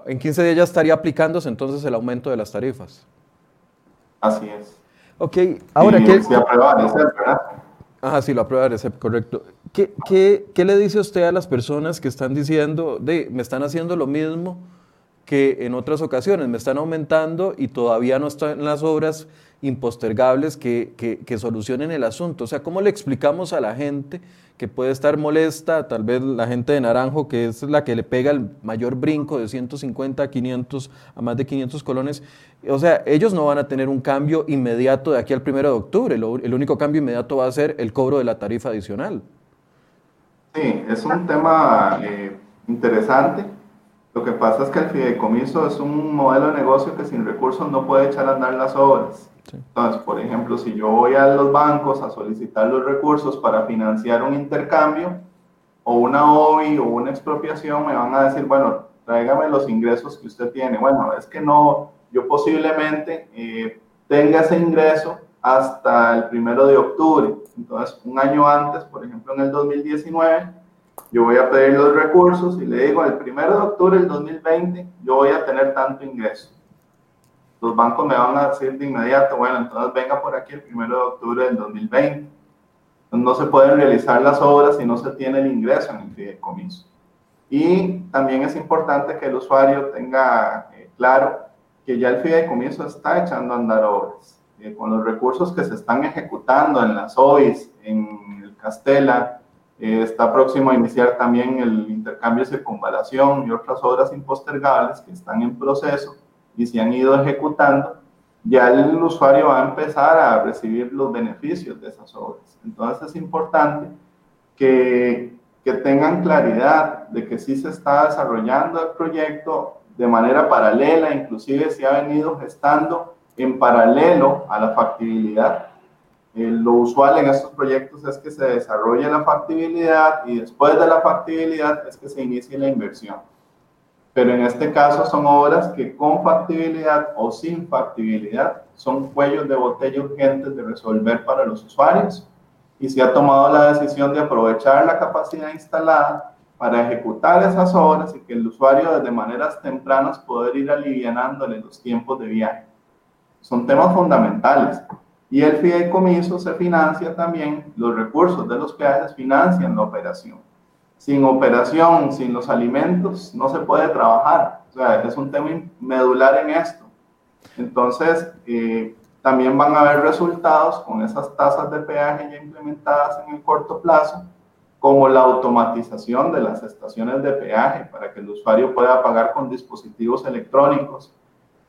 [SPEAKER 1] En 15 días ya estaría aplicándose entonces el aumento de las tarifas.
[SPEAKER 3] Así es.
[SPEAKER 1] Ok, ahora
[SPEAKER 3] que... Se aprueba RECEP, ¿verdad?
[SPEAKER 1] Ajá, sí, lo aprueba RECEP, correcto. ¿Qué, ¿Qué, qué, le dice usted a las personas que están diciendo, de, me están haciendo lo mismo que en otras ocasiones, me están aumentando y todavía no están las obras impostergables que, que, que solucionen el asunto? O sea, ¿cómo le explicamos a la gente que puede estar molesta, tal vez la gente de Naranjo, que es la que le pega el mayor brinco de 150 a 500, a más de 500 colones. O sea, ellos no van a tener un cambio inmediato de aquí al 1 de octubre, el único cambio inmediato va a ser el cobro de la tarifa adicional.
[SPEAKER 3] Sí, es un tema eh, interesante. Lo que pasa es que el fideicomiso es un modelo de negocio que sin recursos no puede echar a andar las obras. Entonces, por ejemplo, si yo voy a los bancos a solicitar los recursos para financiar un intercambio, o una OI o una expropiación, me van a decir, bueno, tráigame los ingresos que usted tiene. Bueno, es que no, yo posiblemente eh, tenga ese ingreso hasta el primero de octubre. Entonces, un año antes, por ejemplo, en el 2019, yo voy a pedir los recursos y le digo, el primero de octubre del 2020, yo voy a tener tanto ingreso. Los bancos me van a decir de inmediato, bueno, entonces venga por aquí el primero de octubre del 2020. Entonces, no se pueden realizar las obras si no se tiene el ingreso en el fideicomiso. Y también es importante que el usuario tenga eh, claro que ya el fideicomiso está echando a andar obras. Eh, con los recursos que se están ejecutando en las OIS, en el Castela, eh, está próximo a iniciar también el intercambio de circunvalación y otras obras impostergables que están en proceso y se han ido ejecutando, ya el usuario va a empezar a recibir los beneficios de esas obras. Entonces es importante que, que tengan claridad de que sí se está desarrollando el proyecto de manera paralela, inclusive se ha venido gestando en paralelo a la factibilidad. Eh, lo usual en estos proyectos es que se desarrolle la factibilidad y después de la factibilidad es que se inicie la inversión. Pero en este caso son obras que con factibilidad o sin factibilidad son cuellos de botella urgentes de resolver para los usuarios y se ha tomado la decisión de aprovechar la capacidad instalada para ejecutar esas obras y que el usuario desde maneras tempranas poder ir alivianándole los tiempos de viaje. Son temas fundamentales. Y el fideicomiso se financia también, los recursos de los peajes financian la operación. Sin operación, sin los alimentos, no se puede trabajar. O sea, es un tema medular en esto. Entonces, eh, también van a haber resultados con esas tasas de peaje ya implementadas en el corto plazo como la automatización de las estaciones de peaje para que el usuario pueda pagar con dispositivos electrónicos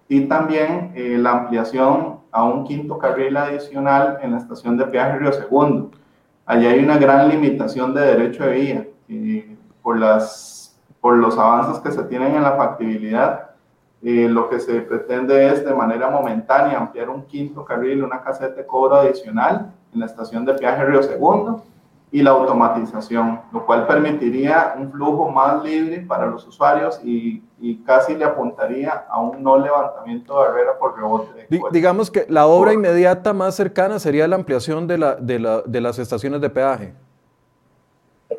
[SPEAKER 3] y también eh, la ampliación a un quinto carril adicional en la estación de peaje Río Segundo. Allí hay una gran limitación de derecho de vía y por, las, por los avances que se tienen en la factibilidad. Eh, lo que se pretende es de manera momentánea ampliar un quinto carril, una caseta de cobro adicional en la estación de peaje Río Segundo y la automatización, lo cual permitiría un flujo más libre para los usuarios y, y casi le apuntaría a un no levantamiento de barrera por rebote.
[SPEAKER 1] De digamos que la obra inmediata más cercana sería la ampliación de, la, de, la, de las estaciones de peaje.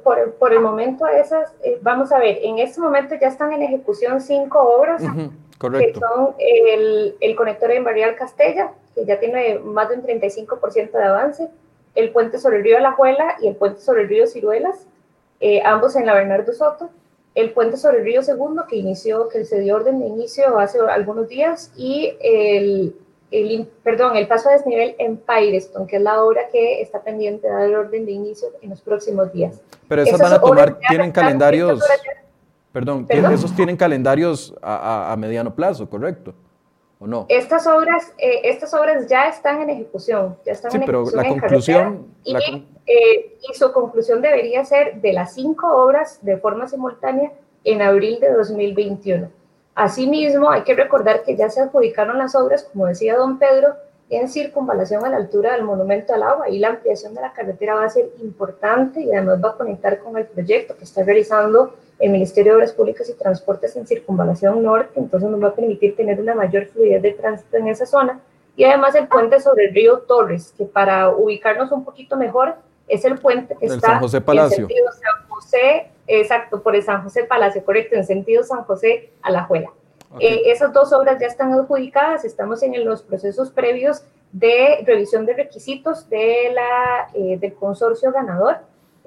[SPEAKER 2] Por, por el momento esas, eh, vamos a ver, en este momento ya están en ejecución cinco obras,
[SPEAKER 1] correcto.
[SPEAKER 2] que son el, el conector en Barrial Castella, que ya tiene más de un 35% de avance, el puente sobre el río Alajuela y el puente sobre el río Ciruelas, eh, ambos en la Bernardo Soto, el puente sobre el río Segundo, que inició, que se dio orden de inicio hace algunos días, y el, el, perdón, el paso a desnivel en Paireston, que es la obra que está pendiente de dar orden de inicio en los próximos días.
[SPEAKER 1] Pero esas, van a tomar, tienen calendarios, perdón, ¿perdón? esos tienen calendarios a, a, a mediano plazo, ¿correcto? ¿O no?
[SPEAKER 2] Estas obras, eh, estas obras ya están en ejecución, ya están
[SPEAKER 1] sí,
[SPEAKER 2] en
[SPEAKER 1] pero
[SPEAKER 2] ejecución
[SPEAKER 1] la conclusión,
[SPEAKER 2] y,
[SPEAKER 1] la...
[SPEAKER 2] Eh, y, su conclusión debería ser de las cinco obras de forma simultánea en abril de 2021. Asimismo, hay que recordar que ya se adjudicaron las obras, como decía don Pedro, en circunvalación a la altura del Monumento al Agua y la ampliación de la carretera va a ser importante y además va a conectar con el proyecto que está realizando el Ministerio de Obras Públicas y Transportes en Circunvalación Norte, entonces nos va a permitir tener una mayor fluidez de tránsito en esa zona. Y además el puente sobre el río Torres, que para ubicarnos un poquito mejor, es el puente que
[SPEAKER 1] el
[SPEAKER 2] está
[SPEAKER 1] San José Palacio.
[SPEAKER 2] en sentido San José, exacto, por el San José Palacio, correcto, en sentido San José a la Juela. Okay. Eh, esas dos obras ya están adjudicadas, estamos en los procesos previos de revisión de requisitos de la, eh, del consorcio ganador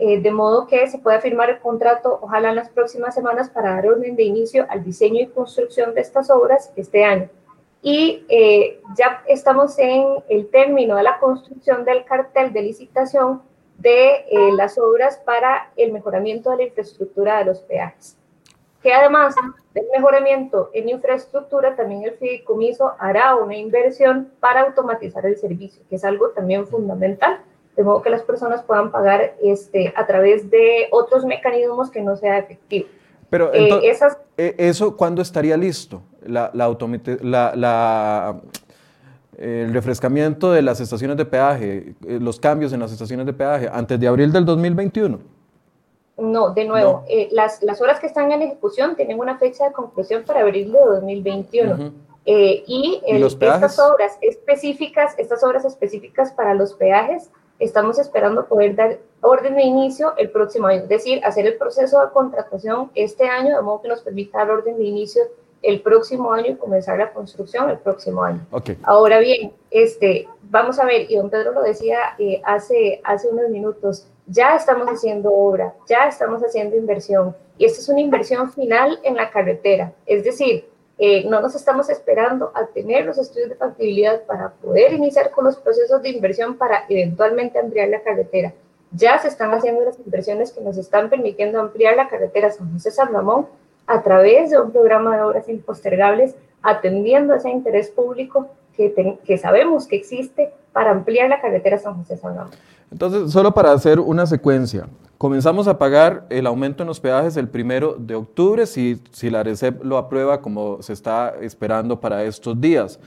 [SPEAKER 2] eh, de modo que se pueda firmar el contrato, ojalá en las próximas semanas, para dar orden de inicio al diseño y construcción de estas obras este año. Y eh, ya estamos en el término de la construcción del cartel de licitación de eh, las obras para el mejoramiento de la infraestructura de los peajes. Que además del mejoramiento en infraestructura, también el fideicomiso hará una inversión para automatizar el servicio, que es algo también fundamental de modo que las personas puedan pagar este, a través de otros mecanismos que no sea efectivo.
[SPEAKER 1] Pero entonces, eh, esas, ¿eso cuándo estaría listo? La, la, la, la, el refrescamiento de las estaciones de peaje, los cambios en las estaciones de peaje, antes de abril del 2021.
[SPEAKER 2] No, de nuevo, eh, las, las obras que están en ejecución tienen una fecha de conclusión para abril de 2021. Eh, y, estas obras específicas, estas obras específicas para los peajes, estamos esperando poder dar orden de inicio el próximo año, es decir, hacer el proceso de contratación este año, de modo que nos permita dar orden de inicio el próximo año y comenzar la construcción el próximo año. Ahora bien, este, vamos a ver, y don Pedro lo decía eh, hace, hace unos minutos, ya estamos haciendo obra, ya estamos haciendo inversión, y esta es una inversión final en la carretera, es decir, eh, no nos estamos esperando a tener los estudios de factibilidad para poder iniciar con los procesos de inversión para eventualmente ampliar la carretera. Ya se están haciendo las inversiones que nos están permitiendo ampliar la carretera San José San Ramón a través de un programa de obras impostergables, atendiendo ese interés público que, que sabemos que existe para ampliar la carretera San José San Ramón.
[SPEAKER 1] Entonces, solo para hacer una secuencia, comenzamos a pagar el aumento en los peajes el primero de octubre, si, si la RECEP lo aprueba como se está esperando para estos días.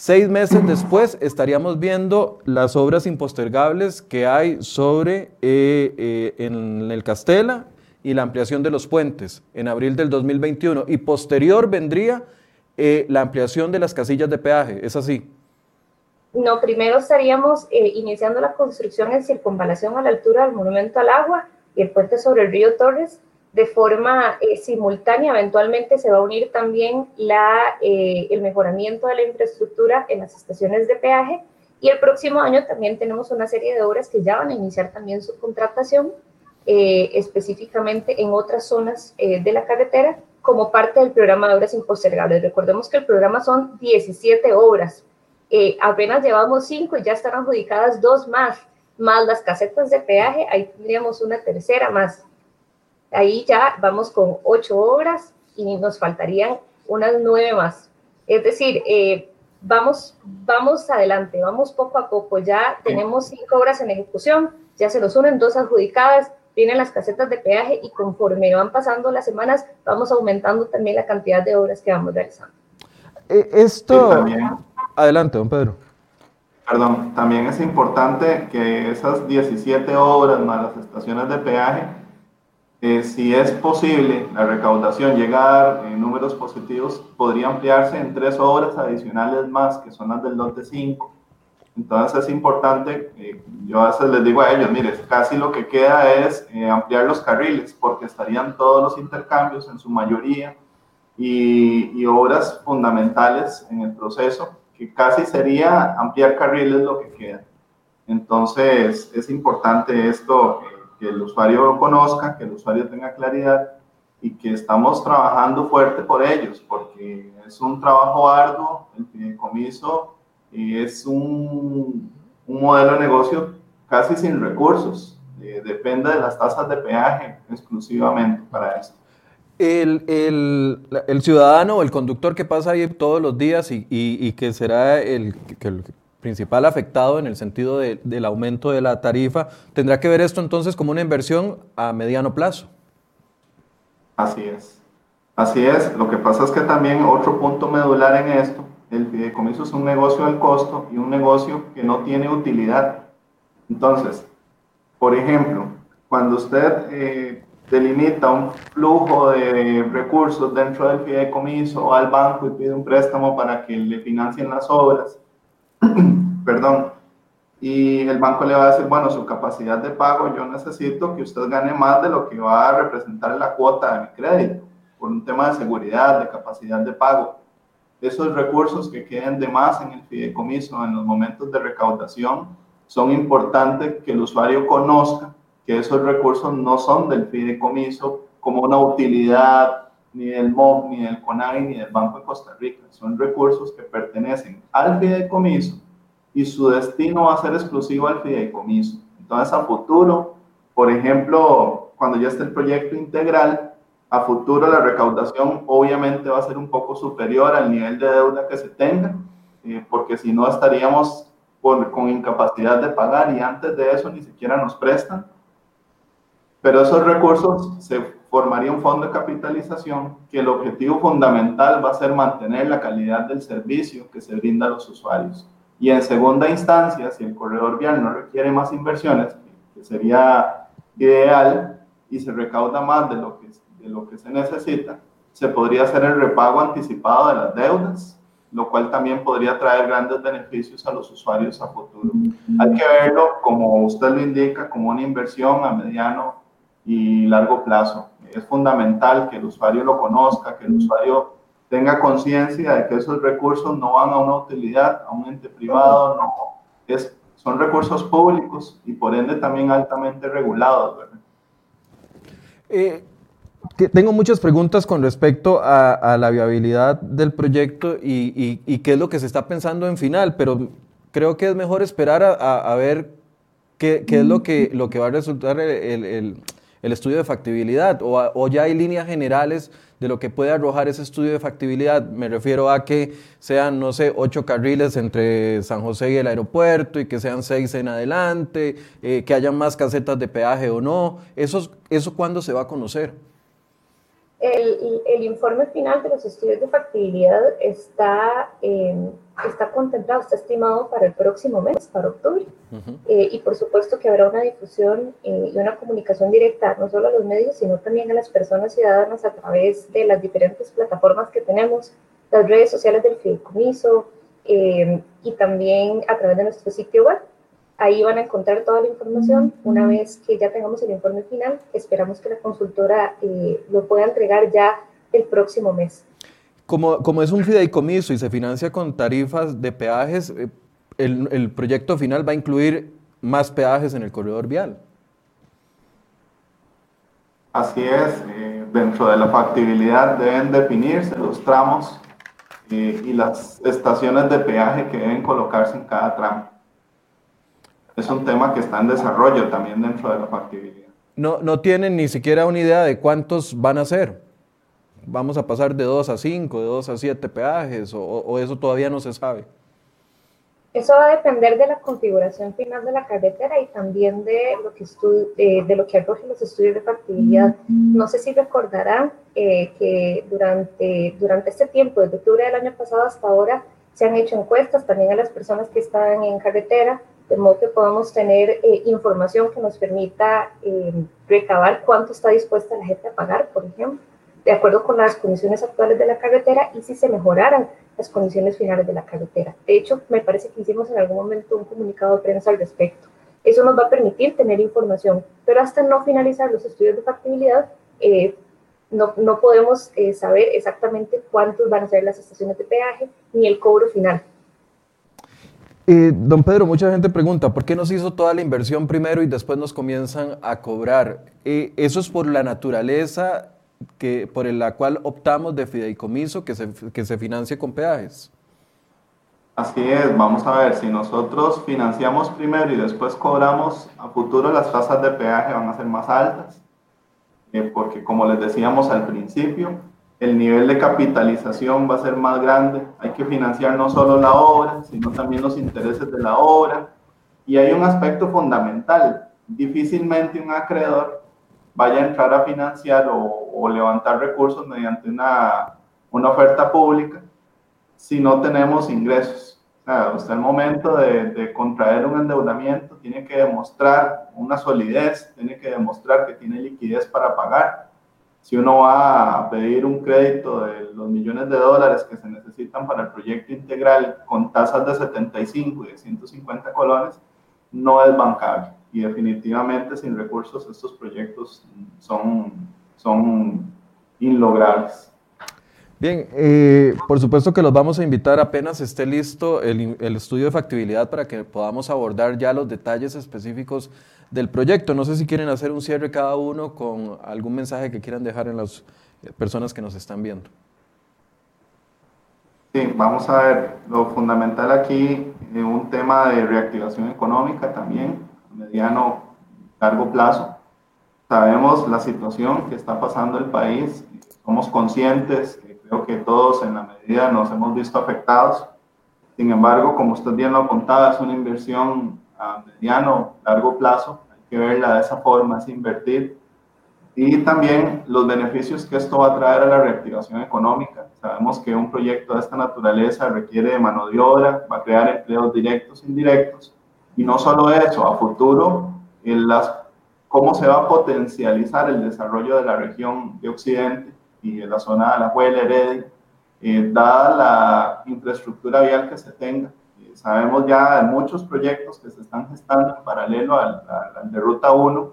[SPEAKER 1] Seis meses después estaríamos viendo las obras impostergables que hay sobre eh, eh, en el Castela y la ampliación de los puentes en abril del 2021 y posterior vendría eh, la ampliación de las casillas de peaje, ¿es así?
[SPEAKER 2] No, primero estaríamos eh, iniciando la construcción en circunvalación a la altura del Monumento al Agua y el puente sobre el río Torres de forma eh, simultánea. Eventualmente se va a unir también la, eh, el mejoramiento de la infraestructura en las estaciones de peaje y el próximo año también tenemos una serie de obras que ya van a iniciar también su contratación, específicamente en otras zonas de la carretera como parte del programa de obras impostergables. Recordemos que el programa son 17 obras eh, apenas llevamos cinco y ya están adjudicadas dos más, más las casetas de peaje, ahí tendríamos una tercera más. Ahí ya vamos con ocho obras y nos faltarían unas nueve más. Es decir, eh, vamos, vamos adelante, vamos poco a poco. Ya tenemos cinco obras en ejecución, ya se nos unen dos adjudicadas, vienen las casetas de peaje y conforme van pasando las semanas, vamos aumentando también la cantidad de obras que vamos realizando.
[SPEAKER 1] Eh, esto, Adelante, don Pedro.
[SPEAKER 3] Perdón, también es importante que esas 17 obras más las estaciones de peaje, eh, si es posible la recaudación llegar en números positivos, podría ampliarse en tres obras adicionales más, que son las del lote 5. Entonces es importante, eh, yo a veces les digo a ellos, mire, casi lo que queda es eh, ampliar los carriles, porque estarían todos los intercambios en su mayoría y, y obras fundamentales en el proceso que casi sería ampliar carriles lo que queda. Entonces, es importante esto, que el usuario conozca, que el usuario tenga claridad y que estamos trabajando fuerte por ellos, porque es un trabajo arduo, el fideicomiso y es un, un, modelo de negocio casi sin recursos, eh, depende de las tasas de peaje exclusivamente para esto
[SPEAKER 1] el, el, el, ciudadano o el conductor que pasa ahí todos los días y, y, que será el, principal afectado en el sentido de, del aumento de la tarifa, tendrá que ver esto entonces como una inversión a mediano plazo.
[SPEAKER 3] Así es. Así es. Lo que pasa es que también otro punto medular en esto, el fideicomiso es un negocio del costo y un negocio que no tiene utilidad. Entonces, por ejemplo, cuando usted eh, delimita un flujo de recursos dentro del fideicomiso al banco y pide un préstamo para que le financien las obras, perdón, y el banco le va a decir, bueno, su capacidad de pago, yo necesito que usted gane más de lo que va a representar la cuota de mi crédito, por un tema de seguridad, de capacidad de pago. Esos recursos que queden de más en el fideicomiso en los momentos de recaudación son importantes que el usuario conozca que esos recursos no son del fideicomiso como una utilidad ni del MOB, ni del CONAVI, ni del Banco de Costa Rica. Son recursos que pertenecen al fideicomiso y su destino va a ser exclusivo al fideicomiso. Entonces, a futuro, por ejemplo, cuando ya esté el proyecto integral, a futuro la recaudación obviamente va a ser un poco superior al nivel de deuda que se tenga, eh, porque si no estaríamos con incapacidad de pagar y antes de eso ni siquiera nos prestan pero esos recursos se formaría un fondo de capitalización que el objetivo fundamental va a ser mantener la calidad del servicio que se brinda a los usuarios. Y en segunda instancia, si el corredor vial no requiere más inversiones, que sería ideal, y se recauda más de lo que, de lo que se necesita, se podría hacer el repago anticipado de las deudas, lo cual también podría traer grandes beneficios a los usuarios a futuro. Hay que verlo, como usted lo indica, como una inversión a mediano y largo plazo. Es fundamental que el usuario lo conozca, que el usuario tenga conciencia de que esos recursos no van a una utilidad, a un ente privado, no, es, son recursos públicos y por ende también altamente regulados.
[SPEAKER 1] Eh, tengo muchas preguntas con respecto a, la viabilidad del proyecto y, qué es lo que se está pensando en final, pero creo que es mejor esperar a, ver qué, es lo que, lo que va a resultar el, estudio de factibilidad o, ya hay líneas generales de lo que puede arrojar ese estudio de factibilidad. Me refiero a que sean, no sé, ocho carriles entre San José y el aeropuerto y que sean seis en adelante, eh, que hayan más casetas de peaje o no. ¿Eso, eso cuándo se va a conocer?
[SPEAKER 2] El, el, informe final de los estudios de factibilidad está, eh, está contemplado, está estimado para el próximo mes, para octubre. Eh, y por supuesto que habrá una difusión eh, y una comunicación directa, no solo a los medios, sino también a las personas ciudadanas a través de las diferentes plataformas que tenemos, las redes sociales del fideicomiso y también a través de nuestro sitio web. Ahí van a encontrar toda la información. Una vez que ya tengamos el informe final, esperamos que la consultora eh, lo pueda entregar ya el próximo mes.
[SPEAKER 1] Como, como, es un fideicomiso y se financia con tarifas de peajes, eh, el, el, proyecto final va a incluir más peajes en el corredor vial.
[SPEAKER 3] Así es, eh, dentro de la factibilidad deben definirse los tramos y las estaciones de peaje que deben colocarse en cada tramo es un tema que está en desarrollo también dentro de la factibilidad.
[SPEAKER 1] No, no tienen ni siquiera una idea de cuántos van a ser. Vamos a pasar de 2 a 5, de 2 a 7 peajes, o, eso todavía no se sabe.
[SPEAKER 2] Eso va a depender de la configuración final de la carretera y también de lo que, eh, de lo que arrojen los estudios de factibilidad. No sé si recordarán eh, que durante, durante este tiempo, desde octubre del año pasado hasta ahora, se han hecho encuestas también a las personas que están en carretera de modo que podamos tener eh, información que nos permita eh, recabar cuánto está dispuesta la gente a pagar, por ejemplo, de acuerdo con las condiciones actuales de la carretera y si se mejoraran las condiciones finales de la carretera. De hecho, me parece que hicimos en algún momento un comunicado de prensa al respecto. Eso nos va a permitir tener información, pero hasta no finalizar los estudios de factibilidad, eh, no, no, podemos saber exactamente cuántos van a ser las estaciones de peaje ni el cobro final.
[SPEAKER 1] Eh, don Pedro, mucha gente pregunta, ¿por qué no se hizo toda la inversión primero y después nos comienzan a cobrar? Eh, eso es por la naturaleza que, por la cual optamos de fideicomiso que se, que se financie con peajes.
[SPEAKER 3] Así es, vamos a ver, si nosotros financiamos primero y después cobramos, a futuro las tasas de peaje van a ser más altas, eh, porque como les decíamos al principio, el nivel de capitalización va a ser más grande. Hay que financiar no solo la obra, sino también los intereses de la obra. Y hay un aspecto fundamental. Difícilmente un acreedor vaya a entrar a financiar o, levantar recursos mediante una, una, oferta pública si no tenemos ingresos. O sea, momento de contraer un endeudamiento tiene que demostrar una solidez, tiene que demostrar que tiene liquidez para pagar si uno va a pedir un crédito de los millones de dólares que se necesitan para el proyecto integral con tasas de 75 y de 150 colones, no es bancable. Y definitivamente sin recursos estos proyectos son, son inlogrables.
[SPEAKER 1] Bien, eh, por supuesto que los vamos a invitar apenas esté listo el, el, estudio de factibilidad para que podamos abordar ya los detalles específicos del proyecto. No sé si quieren hacer un cierre cada uno con algún mensaje que quieran dejar en las eh, personas que nos están viendo.
[SPEAKER 3] Sí, vamos a ver, lo fundamental aquí, es un tema de reactivación económica también, mediano, largo plazo. Sabemos la situación que está pasando el país, somos conscientes, que creo que todos en la medida nos hemos visto afectados. Sin embargo, como usted bien lo contaba, es una inversión a mediano, largo plazo, hay que verla de esa forma, es invertir. Y también los beneficios que esto va a traer a la reactivación económica. Sabemos que un proyecto de esta naturaleza requiere de mano de obra, va a crear empleos directos e indirectos. Y no solo eso, a futuro, las cómo se va a potencializar el desarrollo de la región de Occidente y de la zona de la Huela Heredia, eh, dada la infraestructura vial que se tenga. Eh, sabemos ya de muchos proyectos que se están gestando en paralelo al, al de Ruta 1,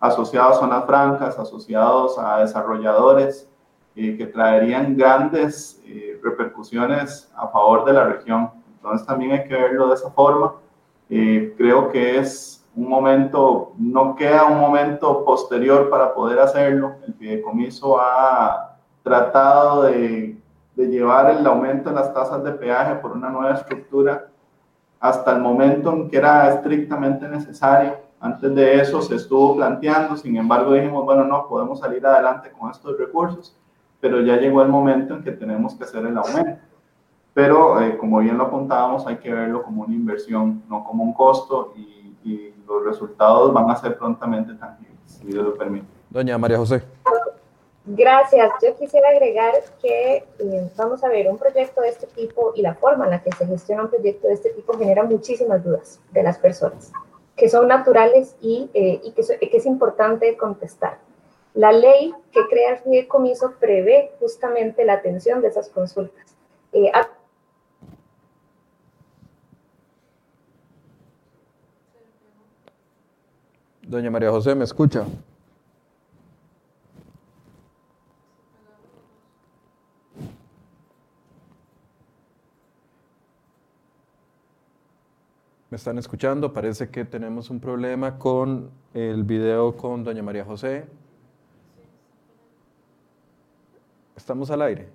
[SPEAKER 3] asociados a zonas francas, asociados a desarrolladores eh, que traerían grandes eh, repercusiones a favor de la región. Entonces también hay que verlo de esa forma. Eh, creo que es un momento, no queda un momento posterior para poder hacerlo. El fideicomiso ha tratado de, de llevar el aumento en las tasas de peaje por una nueva estructura hasta el momento en que era estrictamente necesario. Antes de eso se estuvo planteando, sin embargo dijimos, bueno, no, podemos salir adelante con estos recursos pero ya llegó el momento en que tenemos que hacer el aumento. Pero eh, como bien lo apuntábamos, hay que verlo como una inversión, no como un costo y, los resultados van a ser prontamente tangibles, si Dios lo permite.
[SPEAKER 1] Doña María José.
[SPEAKER 2] Gracias. Yo quisiera agregar que eh, vamos a ver un proyecto de este tipo y la forma en la que se gestiona un proyecto de este tipo genera muchísimas dudas de las personas, que son naturales y, eh, y que, que es importante contestar. La ley que crea el fideicomiso prevé justamente la atención de esas consultas. Eh,
[SPEAKER 1] Doña María José, ¿me escucha? ¿Me están escuchando? Parece que tenemos un problema con el video con Doña María José. ¿Estamos al aire?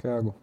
[SPEAKER 1] ¿Qué hago?